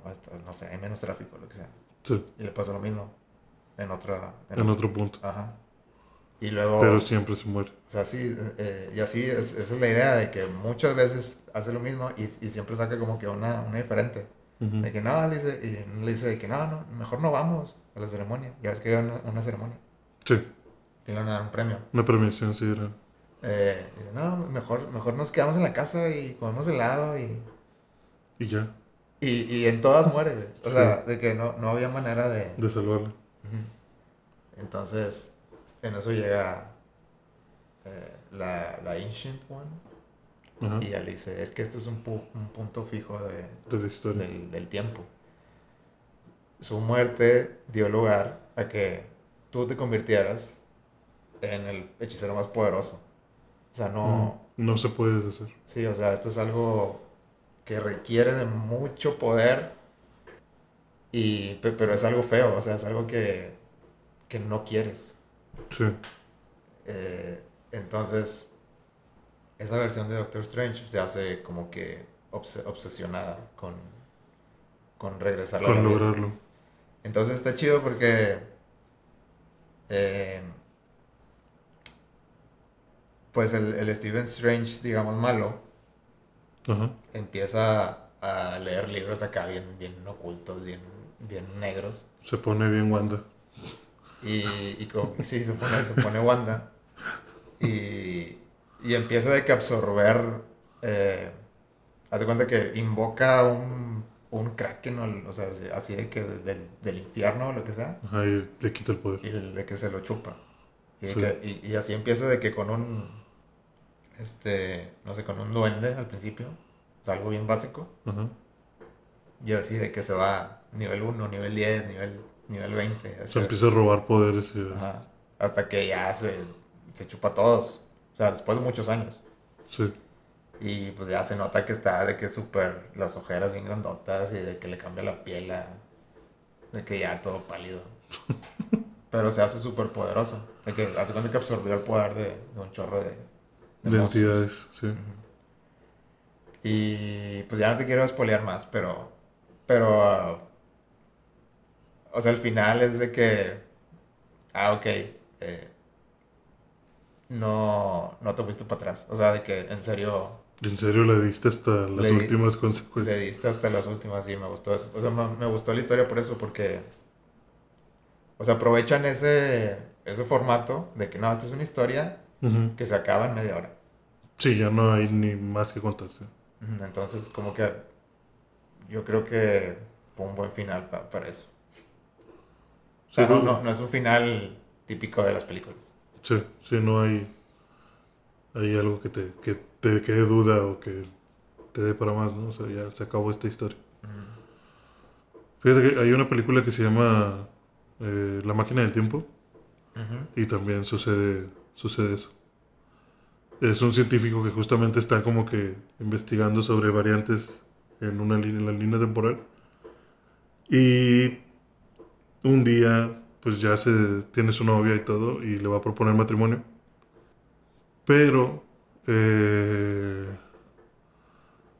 no sé, hay menos tráfico, lo que sea. Sí, Y le pasa lo mismo. En otra. en otro punto. Ajá. Y luego. Pero siempre se muere. O sea, sí, eh, y así es, esa es la idea de que muchas veces hace lo mismo y, y siempre saca como que una, una diferente. Ujú. De que no, le dice, y le dice de que no, no, mejor no vamos a la ceremonia. Ya ves que iban a una ceremonia, Sí, que iban a dar un premio. una premiación sí era. Eh, dice, no, mejor, mejor nos quedamos en la casa y comemos helado y... Y ya, Y, y en todas muere. O Sí. sea, de que no, no había manera de... de salvarla. Ujú. Entonces, en eso llega eh, la, la Ancient One. Ajá. Y ella le dice, es que este es un, pu- un punto fijo de, De la historia. del, del tiempo. Su muerte dio lugar a que tú te convirtieras en el hechicero más poderoso. O sea, no... Mm, No se puede deshacer. Sí, o sea, esto es algo que requiere de mucho poder, y, pe- pero es algo feo, o sea, es algo que, que no quieres. Sí, Eh, entonces, esa versión de Doctor Strange se hace como que obse- obsesionada con, con regresar a la con vida. lograrlo. Entonces está chido porque eh, pues el, el Stephen Strange, digamos, malo, Ajá. empieza a leer libros acá bien, bien ocultos, bien, bien negros. Se pone bien Wanda. Y, y como- sí, se pone, se pone Wanda. Y, y empieza de que absorber. Eh, haz de cuenta que invoca un, un kraken, o, o sea, así- de que del, del infierno o lo que sea. Ajá, y le quita el poder. Y el de que se lo chupa. Y, de Sí. que- y- y así empieza de que con un. Este. No sé, con un duende al principio. O sea, algo bien básico. Ajá. Y así de que se va nivel 1, nivel 10, nivel, nivel 20. así Se empieza a robar poderes. y- Ajá. Hasta que ya se, se chupa a todos. O sea, después de muchos años. Sí, Y pues ya se nota que está de que súper las ojeras bien grandotas y de que le cambia la piel a- de que ya todo pálido. Pero se hace súper poderoso. De que hace cuenta que absorbió el poder de, de un chorro de, de entidades. Sí. Y pues ya no te quiero spoilear más, pero. Pero. ah, o sea, el final es de que. Ah, ok. eh, no, no te fuiste para atrás. O sea, de que en serio En serio le diste hasta las Le di- últimas le consecuencias. diste hasta las últimas y me gustó eso. O sea, me, me gustó la historia por eso, porque. O sea, aprovechan ese, ese formato de que no, esta es una historia que se acaba en media hora. Sí, ya no hay ni más que contarse. Entonces, como que yo creo que fue un buen final pa- para eso. O sea, Sí, no, no- no, es un final típico de las películas. Sí, sí, no hay, hay algo que te, que te quede duda o que te dé para más, ¿no? O sea, ya se acabó esta historia. Fíjate que hay una película que se llama eh, La máquina del tiempo y también sucede, sucede eso. Es un científico que justamente está como que investigando sobre variantes en una línea, en la línea temporal. Y un día, pues ya se tiene su novia y todo, y le va a proponer matrimonio. Pero, eh,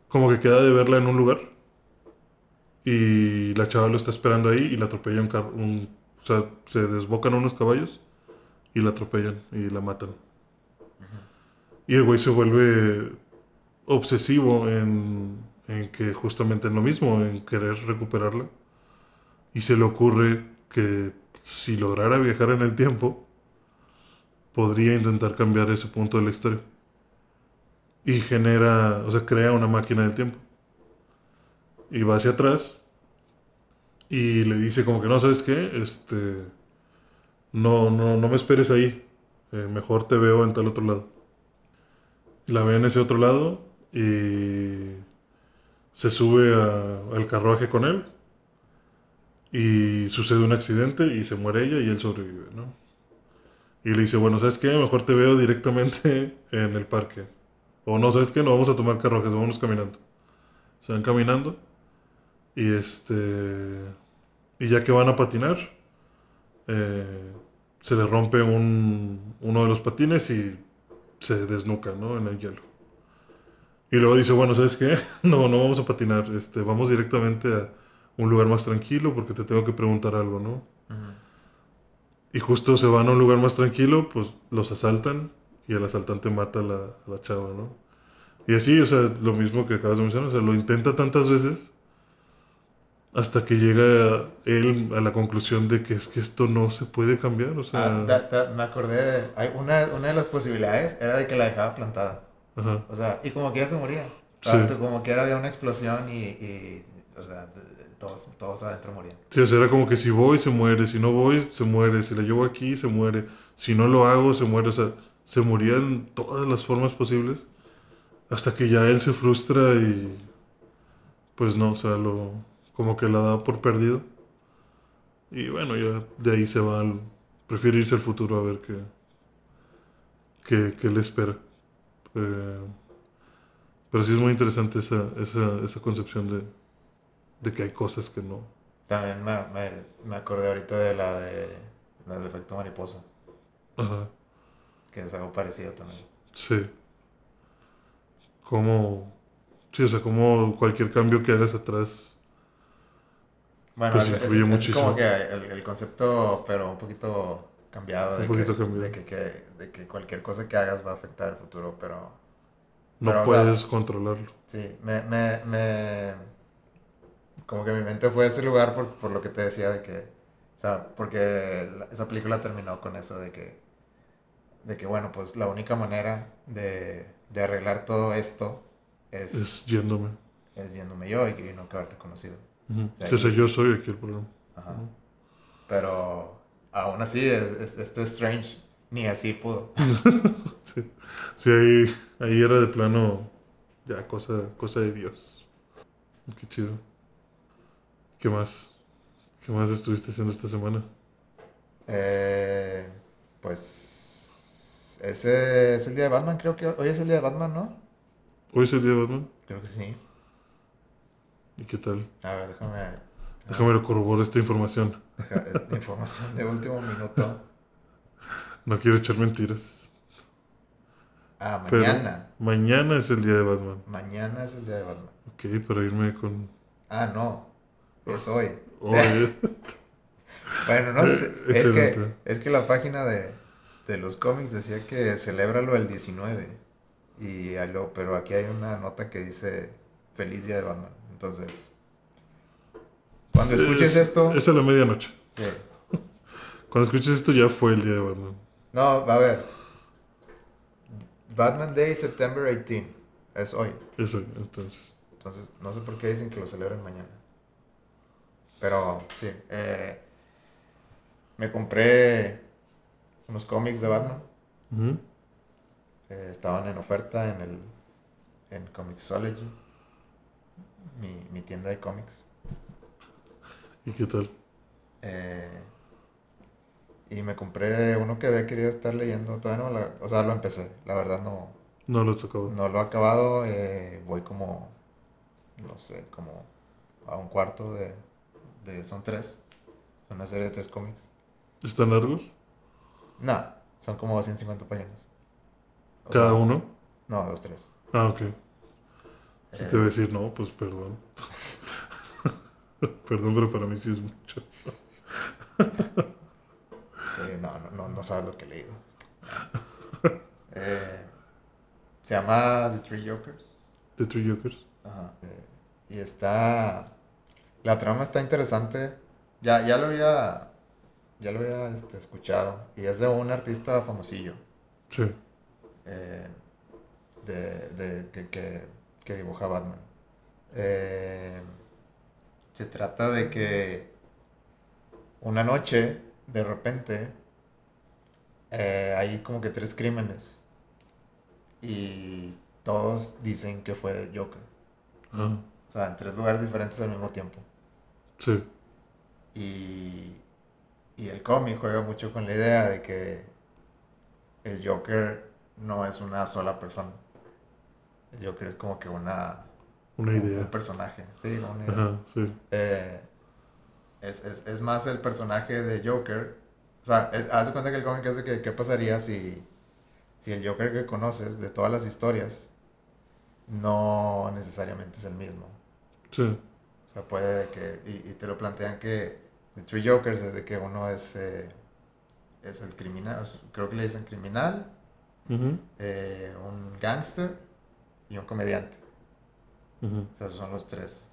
como que queda de verla en un lugar. Y la chava lo está esperando ahí y la atropella un carro. Un, o sea, se desbocan unos caballos y la atropellan y la matan. Y el güey se vuelve obsesivo en, en que justamente en lo mismo, en querer recuperarla. Y se le ocurre que si lograra viajar en el tiempo, podría intentar cambiar ese punto de la historia. Y genera, o sea, crea una máquina del tiempo. Y va hacia atrás y le dice como que no, ¿sabes qué? Este, no, no, no me esperes ahí. Eh, mejor te veo en tal otro lado. La ve en ese otro lado y se sube al carruaje con él y sucede un accidente y se muere ella y él sobrevive, ¿no? Y le dice, bueno, ¿sabes qué? Mejor te veo directamente en el parque. O no, ¿sabes qué? No vamos a tomar carruajes, vamos caminando. Se van caminando y este... Y ya que van a patinar, eh, se le rompe un, uno de los patines y se desnuca, ¿no? En el hielo. Y luego dice, bueno, ¿sabes qué? No, no vamos a patinar, este, vamos directamente a un lugar más tranquilo porque te tengo que preguntar algo, ¿no? Y justo se van a un lugar más tranquilo, pues los asaltan y el asaltante mata a la, a la chava, ¿no? Y así, o sea, lo mismo que acabas de mencionar, o sea, lo intenta tantas veces hasta que llega él a la conclusión de que es que esto no se puede cambiar, o sea... Ah, me acordé, de- hay una, una de las posibilidades era de que la dejaba plantada. Ajá. O sea, y como que ella se moría. Sí. Como que era había una explosión y, y, o sea, todos, todos adentro morían. Sí, o sea, era como que si voy, se muere, si no voy, se muere, si la llevo aquí, se muere, si no lo hago, se muere, o sea, se moría en todas las formas posibles, hasta que ya él se frustra y, pues no, o sea, lo, como que la da por perdido. Y bueno, ya de ahí se va, al, prefiere irse al futuro a ver qué, qué, qué le espera. Eh, pero sí es muy interesante esa, esa, esa concepción de, de que hay cosas que no, También me, me, me acordé ahorita de la de la del efecto mariposa, Ajá, que es algo parecido también. sí. Como, sí, o sea, como cualquier cambio que hagas atrás. Bueno, Pues es, influye es muchísimo. como que el, el concepto, pero un poquito cambiado, Un de, poquito que, cambiado. De, que, que- de que cualquier cosa que hagas va a afectar el futuro, pero No Pero, o sea, puedes controlarlo. sí, me, me, me, como que mi mente fue a ese lugar por, por lo que te decía de que, o sea, porque la- esa película terminó con eso de que, de que bueno, pues la única manera de, de arreglar todo esto es, Es yéndome. es yéndome yo y, no que haberte conocido. O sea, y- yo soy aquí el problema. Ajá. Pero aún así, es, es- este Strange ni así pudo. Sí, sí ahí, ahí era de plano ya cosa, cosa de Dios. Qué chido. ¿Qué más? ¿Qué más estuviste haciendo esta semana? Eh, pues ese es el día de Batman, creo que hoy es el día de Batman, ¿no? Hoy es el día de Batman. Creo que sí. ¿Y qué tal? A ver, déjame. Déjame corroborar esta información. deja- es información de último minuto. No quiero echar mentiras. Ah, Pero mañana. mañana es el día de Batman. Mañana es el día de Batman. Ok, para irme con... Ah, no. Es hoy. Bueno, no sé. Es que, es que la página de, de los cómics decía que celébralo el 19. Y a lo- pero aquí hay una nota que dice Feliz Día de Batman. Entonces, cuando escuches es, esto, Es a la medianoche. sí. Cuando escuches esto ya fue el día de Batman. No, a ver. Batman Day, September 18. Es hoy. Eso, entonces. Entonces, no sé por qué dicen que lo celebren mañana. Pero, sí. eh, me compré unos cómics de Batman. Eh, estaban en oferta en el en Comixology, mi, mi tienda de cómics. ¿Y qué tal? Eh, y me compré uno que había querido estar leyendo, todavía no, la- o sea, lo empecé, la verdad no, No lo tocaba. no lo he acabado, eh, voy como, no sé, como a un cuarto de, de son tres, son una serie de tres cómics. ¿Están largos? No, son como 250 páginas. O ¿Cada sea, uno? No, los tres. Ah, ok. Eh, te voy a decir, no, pues perdón. perdón, pero para mí sí es mucho. Eh, no, no, no, no sabes lo que he leído. Eh, Se llama The Three Jokers. The Three Jokers. Ajá. eh, y está... La trama está interesante. Ya, ya lo había... Ya lo había este, escuchado. Y es de un artista famosillo. Sí. eh, de, de- que, que- que dibuja Batman. Eh, se trata de que una noche, de repente, eh, hay como que tres crímenes. Y todos dicen que fue Joker. Ah, O sea, en tres lugares diferentes al mismo tiempo. Sí. Y, y el cómic juega mucho con la idea de que el Joker no es una sola persona. El Joker es como que una, Una un, idea. un personaje. Sí, una idea. Ajá, sí. Eh, es, es- es más el personaje de Joker. O sea, es, haz de cuenta que el cómic es de que qué pasaría si, si el Joker que conoces de todas las historias no necesariamente es el mismo. Sí. O sea, puede que, y, y te lo plantean que The Three Jokers es de que uno es, eh, es el criminal, creo que le dicen criminal, eh, un gángster y un comediante. O sea, esos son los tres.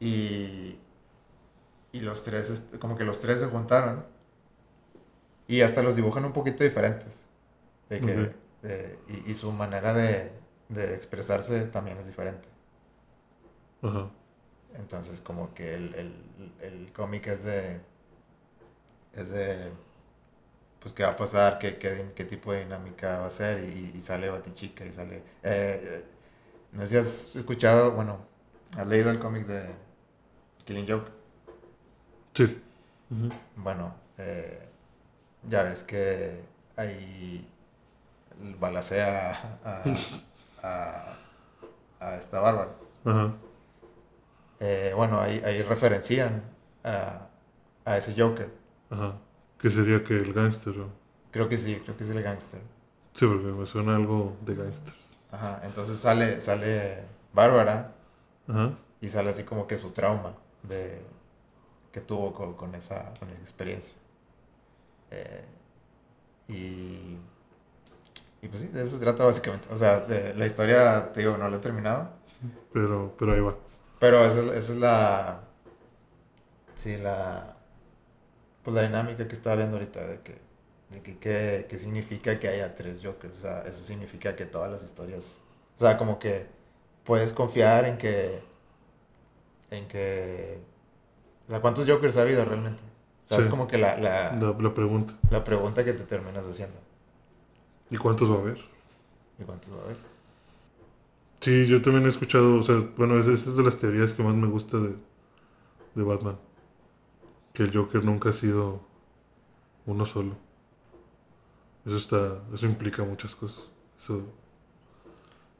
Y, y los tres, como que los tres se juntaron y hasta los dibujan un poquito diferentes. De que, de- y, y su manera de, de expresarse también es diferente. Ajá. Entonces, como que el, el, el cómic es de. Es de. Pues, qué va a pasar, qué, qué, qué tipo de dinámica va a ser, y, y sale Batichica, y sale. eh, eh, no sé si has escuchado, bueno, has leído el cómic de Killing Joke. Sí. Bueno, eh, ya ves que ahí balacea a, a, a esta bárbara. Ajá. Eh, bueno, ahí, ahí referencian a, a ese Joker. Ajá. ¿Qué sería que el gángster? Creo que sí, creo que es el gángster. Sí, porque me suena algo de gángsters. Ajá, entonces sale, sale Bárbara Ajá. y sale así como que su trauma de, que tuvo con, con esa, con esa experiencia. Eh, y, y pues sí, de eso se trata básicamente. O sea, de- la historia, te digo, no la he terminado. Pero, pero ahí va. Pero esa, es- esa es la. Sí, la. Pues la dinámica que estaba viendo ahorita de que. De que, que, que significa que haya tres Jokers. O sea, eso significa que todas las historias. O sea, como que puedes confiar en que. En que. O sea, ¿cuántos Jokers ha habido realmente? O sea, es como que la, la, La, la pregunta. la pregunta que te terminas haciendo. ¿Y cuántos va a haber? ¿Y cuántos va a haber? Sí, yo también he escuchado, o sea, bueno, esa esa es de las teorías que más me gusta de, de Batman. Que el Joker nunca ha sido uno solo. Eso está, eso implica muchas cosas. Eso,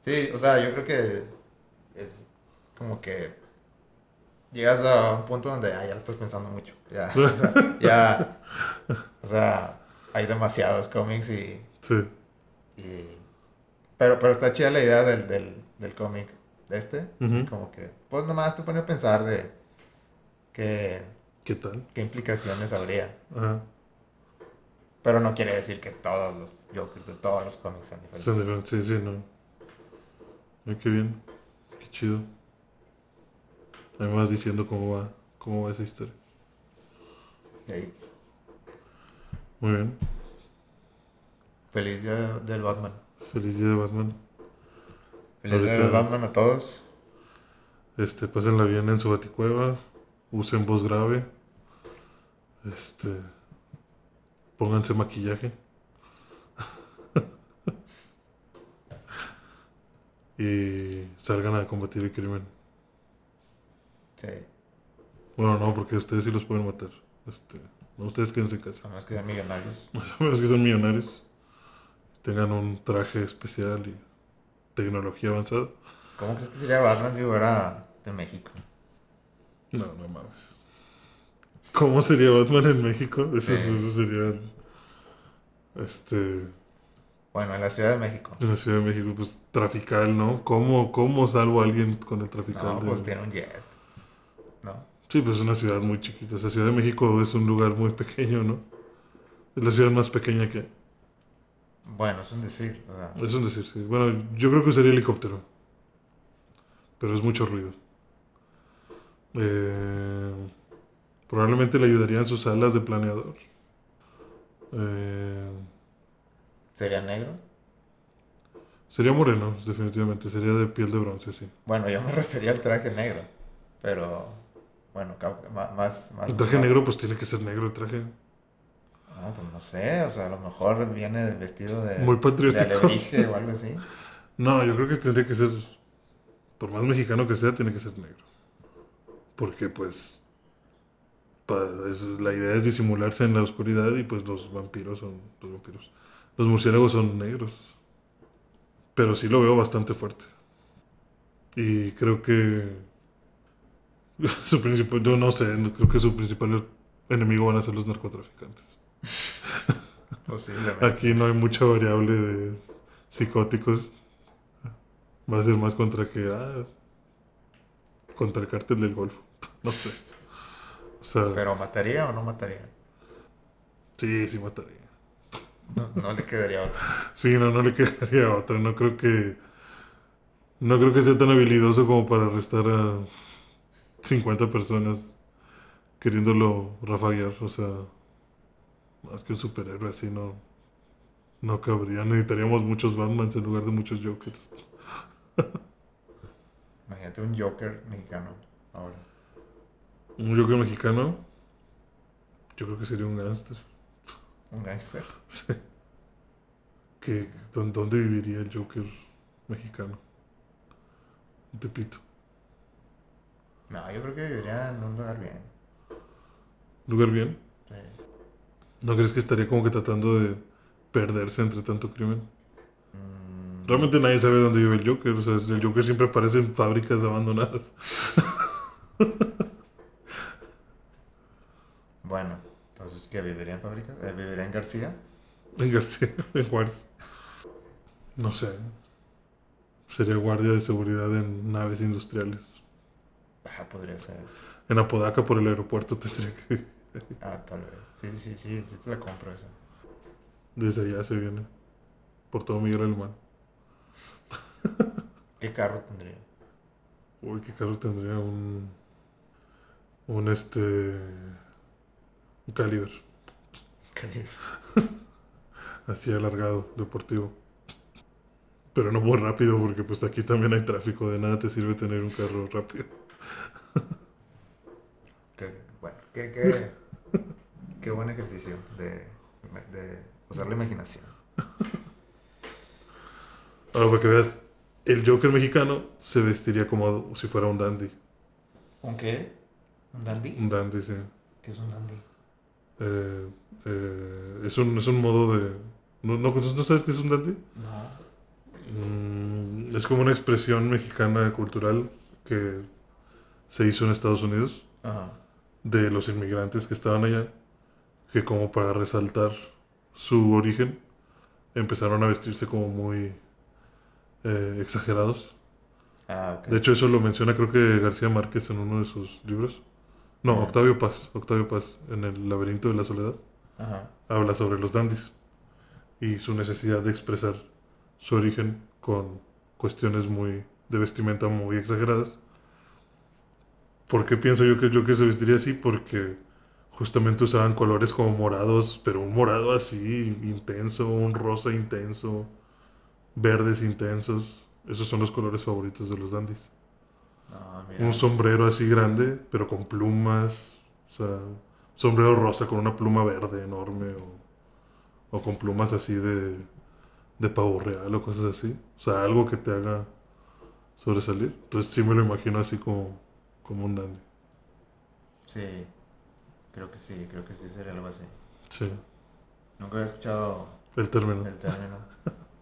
Sí, o sea, yo creo que es como que llegas a un punto donde ah, ya lo estás pensando mucho. Ya, o sea, ya, o sea, hay demasiados cómics y, sí, y- pero, pero está chida la idea del, del, del cómic de este. Ujú. Así como que, pues nomás te pone a pensar de qué, ¿qué tal? qué implicaciones habría. Ajá. Pero no quiere decir que todos los Jokers de todos los cómics sean diferentes. Son diferentes, Sí, sí, no. Ay, qué bien, qué chido. Ahí me vas diciendo cómo va, cómo va esa historia. Muy bien, feliz día de- del Batman. feliz día de Batman. Del Ahorita- Batman a todos. Este, pásenla bien en su baticueva, usen voz grave, este, pónganse maquillaje. y salgan a combatir el crimen. Sí. Bueno, no, porque ustedes sí los pueden matar. Este, no, ustedes quédense en casa. A menos que sean millonarios. A menos que sean millonarios, tengan un traje especial y tecnología avanzada. ¿Cómo crees que sería Batman si fuera de México? No, no mames. ¿Cómo sería Batman en México? Eso, Sí. eso sería. Este. Bueno, en la Ciudad de México. En la Ciudad de México, pues trafical, ¿no? ¿Cómo, cómo salvo a alguien con el trafical? No, de- pues tiene un jet. ¿No? Sí, pues es una ciudad muy chiquita. O sea, Ciudad de México es un lugar muy pequeño, ¿no? Es la ciudad más pequeña que. Bueno, es un decir. o sea, Es un decir, sí. Bueno, yo creo que sería helicóptero. Pero es mucho ruido. Eh, probablemente le ayudarían sus alas de planeador. Eh, ¿Sería negro? sería moreno, definitivamente. Sería de piel de bronce, sí. Bueno, yo me refería al traje negro. Pero, bueno, más... más El traje negro, pues tiene que ser negro el traje. No, pues no sé, o sea, a lo mejor viene vestido de... Muy patriótico. De o algo así. No, yo creo que tendría que ser, por más mexicano que sea, tiene que ser negro. Porque pues pa- es- la idea es disimularse en la oscuridad y pues los vampiros son los vampiros. Los murciélagos son negros. Pero sí lo veo bastante fuerte. Y creo que su principal, yo no sé, creo que su principal enemigo van a ser los narcotraficantes. Posiblemente. Aquí no hay mucha variable de psicóticos. Va a ser más contra que. Ah, contra el cártel del Golfo. No sé. O sea, Pero ¿mataría o no mataría? sí, sí mataría. No, no le quedaría otra. Sí, no, no le quedaría otra. No creo que. No creo que sea tan habilidoso como para arrestar a 50 personas queriéndolo rafaguear. O sea, más que un superhéroe así no. No cabría. Necesitaríamos muchos Batmans en lugar de muchos Jokers. Imagínate un Joker mexicano ahora. Un Joker mexicano. Yo creo que sería un gángster. Un gángster. que ¿dó- ¿Dónde viviría el Joker mexicano? En Tepito. No, yo creo que viviría en un lugar bien. ¿Lugar bien? Sí. ¿No crees que estaría como que tratando de perderse entre tanto crimen? Mm, Realmente nadie sabe dónde vive el Joker. O sea, el Joker siempre aparece en fábricas abandonadas. Bueno, entonces, ¿qué? ¿Viviría en fábricas? Eh, ¿Viviría en García? En García, en Juárez. No sé. Sería guardia de seguridad en naves industriales. Ah, podría ser. En Apodaca por el aeropuerto tendría que... Ah, tal vez. Sí, sí, sí, sí te la compro esa. Desde allá se viene. Por todo Miguel Alemán. ¿Qué carro tendría? Uy, qué carro tendría un... Un este... Un caliber. Calibre. Así alargado, deportivo. Pero no muy rápido porque pues aquí también hay tráfico. De nada te sirve tener un carro rápido. Qué, bueno, qué, qué, qué buen ejercicio de, de usar la imaginación. Ahora para que veas, el Joker mexicano se vestiría como si fuera un dandy. ¿Un qué? ¿Un dandy? Un dandy, sí. ¿Qué es un dandy? Eh, eh, es, un, es un modo de... ¿No, no, ¿No sabes qué es un dandy? No. Mm, es como una expresión mexicana cultural que se hizo en Estados Unidos Ajá. de los inmigrantes que estaban allá, que como para resaltar su origen, empezaron a vestirse como muy eh, exagerados. Ah. De hecho, eso lo menciona creo que García Márquez en uno de sus libros. No. Octavio Paz, Octavio Paz, en El laberinto de la soledad, habla sobre los dandis y su necesidad de expresar su origen con cuestiones muy de vestimenta muy exageradas. ¿Por qué pienso yo que yo que se vestiría así? Porque justamente usaban colores como morados, pero un morado así intenso, un rosa intenso, verdes intensos. Esos son los colores favoritos de los dandis. No, mira. Un sombrero así grande, pero con plumas. O sea, sombrero rosa con una pluma verde enorme. O, o con plumas así de, de pavo real o cosas así. O sea, algo que te haga sobresalir. Entonces sí me lo imagino así como, como un dandy. Sí. Creo que sí, creo que sí sería algo así. Sí, Nunca había escuchado el término. el término.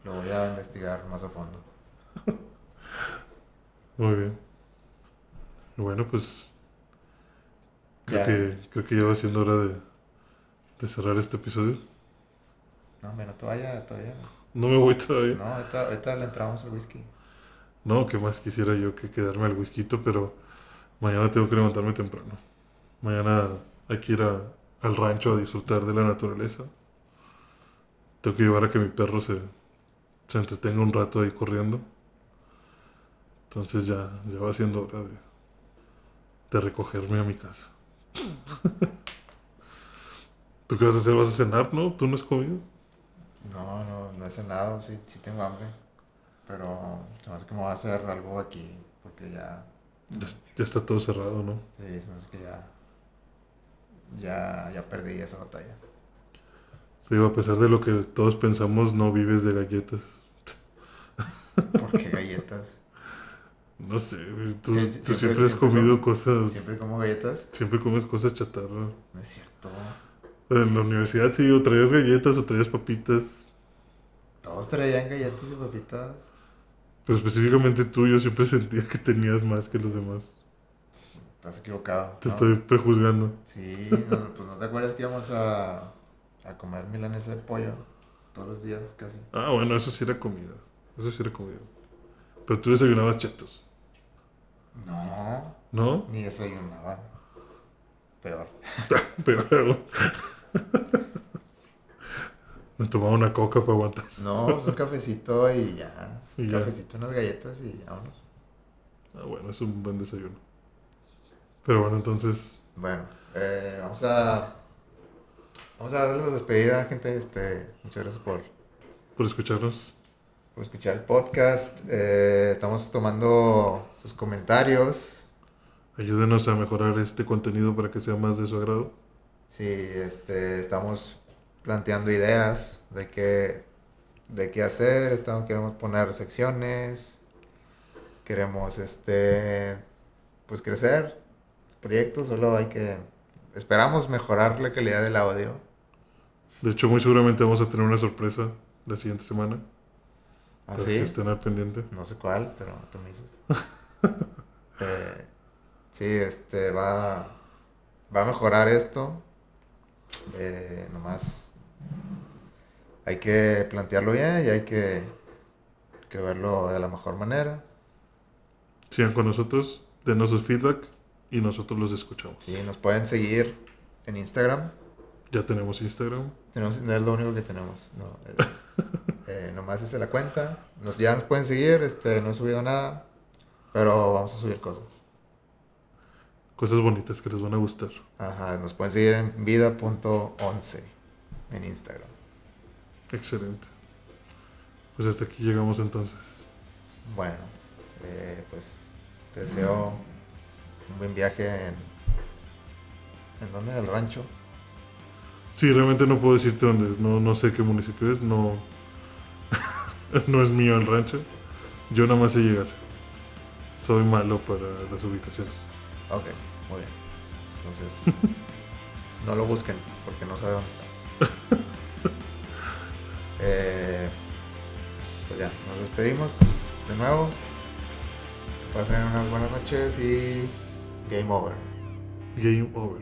Lo voy a investigar más a fondo. Muy bien. Bueno, pues creo, que, creo que ya va siendo hora de, de cerrar este episodio. No, hombre, no te vayas todavía. No me voy todavía. No, ahorita, ahorita le entramos al whisky. No, que más quisiera yo que quedarme al whisky, pero mañana tengo que levantarme temprano. Mañana hay que ir a- al rancho a disfrutar de la naturaleza. Tengo que llevar a que mi perro se, se entretenga un rato ahí corriendo. Entonces ya, ya va siendo hora de, de recogerme a mi casa. ¿Tú qué vas a hacer? ¿Vas a cenar, no? ¿Tú no has comido? No, no, no he cenado, sí, sí tengo hambre. Pero se me hace que me voy a hacer algo aquí, porque ya, Ya, ya está todo cerrado, ¿no? sí, se me hace que ya, ya, ya perdí esa batalla. Sí, a pesar de lo que todos pensamos, no vives de galletas. ¿Por qué galletas? No sé, tú, Sí, sí, tú siempre- siempre, has comido com- cosas, Siempre como galletas. siempre comes cosas chatarra. No es cierto. En la universidad sí, o traías galletas o traías papitas. Todos traían galletas y papitas. Pero específicamente tú, yo siempre sentía que tenías más que los demás. Estás equivocado. Te ¿no? estoy prejuzgando. Sí, no, pues no te acuerdas que íbamos a, a comer milanesa de pollo todos los días, casi. Ah, bueno, eso sí era comida. Eso sí era comida. Pero tú desayunabas chetos, No, ¿no? ni desayunaba. Peor. Pero me tomaba una coca para aguantar. No, pues un cafecito y ya. Y Un ya. cafecito, unas galletas y vámonos. Ah, bueno, es un buen desayuno. Pero bueno, entonces, Bueno, eh, vamos a. Vamos a darles la despedida, gente. Este, muchas gracias por, por escucharnos. por escuchar el podcast. Eh, estamos tomando sus comentarios. Ayúdenos a mejorar este contenido para que sea más de su agrado. Sí, este, estamos planteando ideas de qué, de qué hacer. Estamos, queremos poner secciones. Queremos, este, pues crecer. Proyectos, solo hay que... Esperamos mejorar la calidad del audio. De hecho, muy seguramente vamos a tener una sorpresa la siguiente semana. Que estén al pendiente. No sé cuál, pero tú me dices. Eh, sí, este va, va a mejorar esto. Eh, nomás hay que plantearlo bien y hay que, que verlo de la mejor manera. Sigan con nosotros, denos su feedback y nosotros los escuchamos. Sí, nos pueden seguir en Instagram. Ya tenemos Instagram. Tenemos, no es lo único que tenemos. No, eh, eh, nomás es la cuenta. Nos, ya nos pueden seguir. Este, no he subido nada. Pero vamos a subir cosas. Cosas bonitas que les van a gustar. Ajá, nos pueden seguir en vida.11 en Instagram. Excelente. Pues hasta aquí llegamos entonces. Bueno, eh, pues te deseo un buen viaje en... ¿En dónde? ¿En el rancho? Sí, realmente no puedo decirte dónde es. No, no sé qué municipio es. No, no es mío el rancho. Yo nada más sé llegar. Soy malo para las ubicaciones. Ok, muy bien. Entonces, no lo busquen porque no sabe dónde está. Eh, pues ya, nos despedimos de nuevo. Que pasen unas buenas noches y game over. Game over.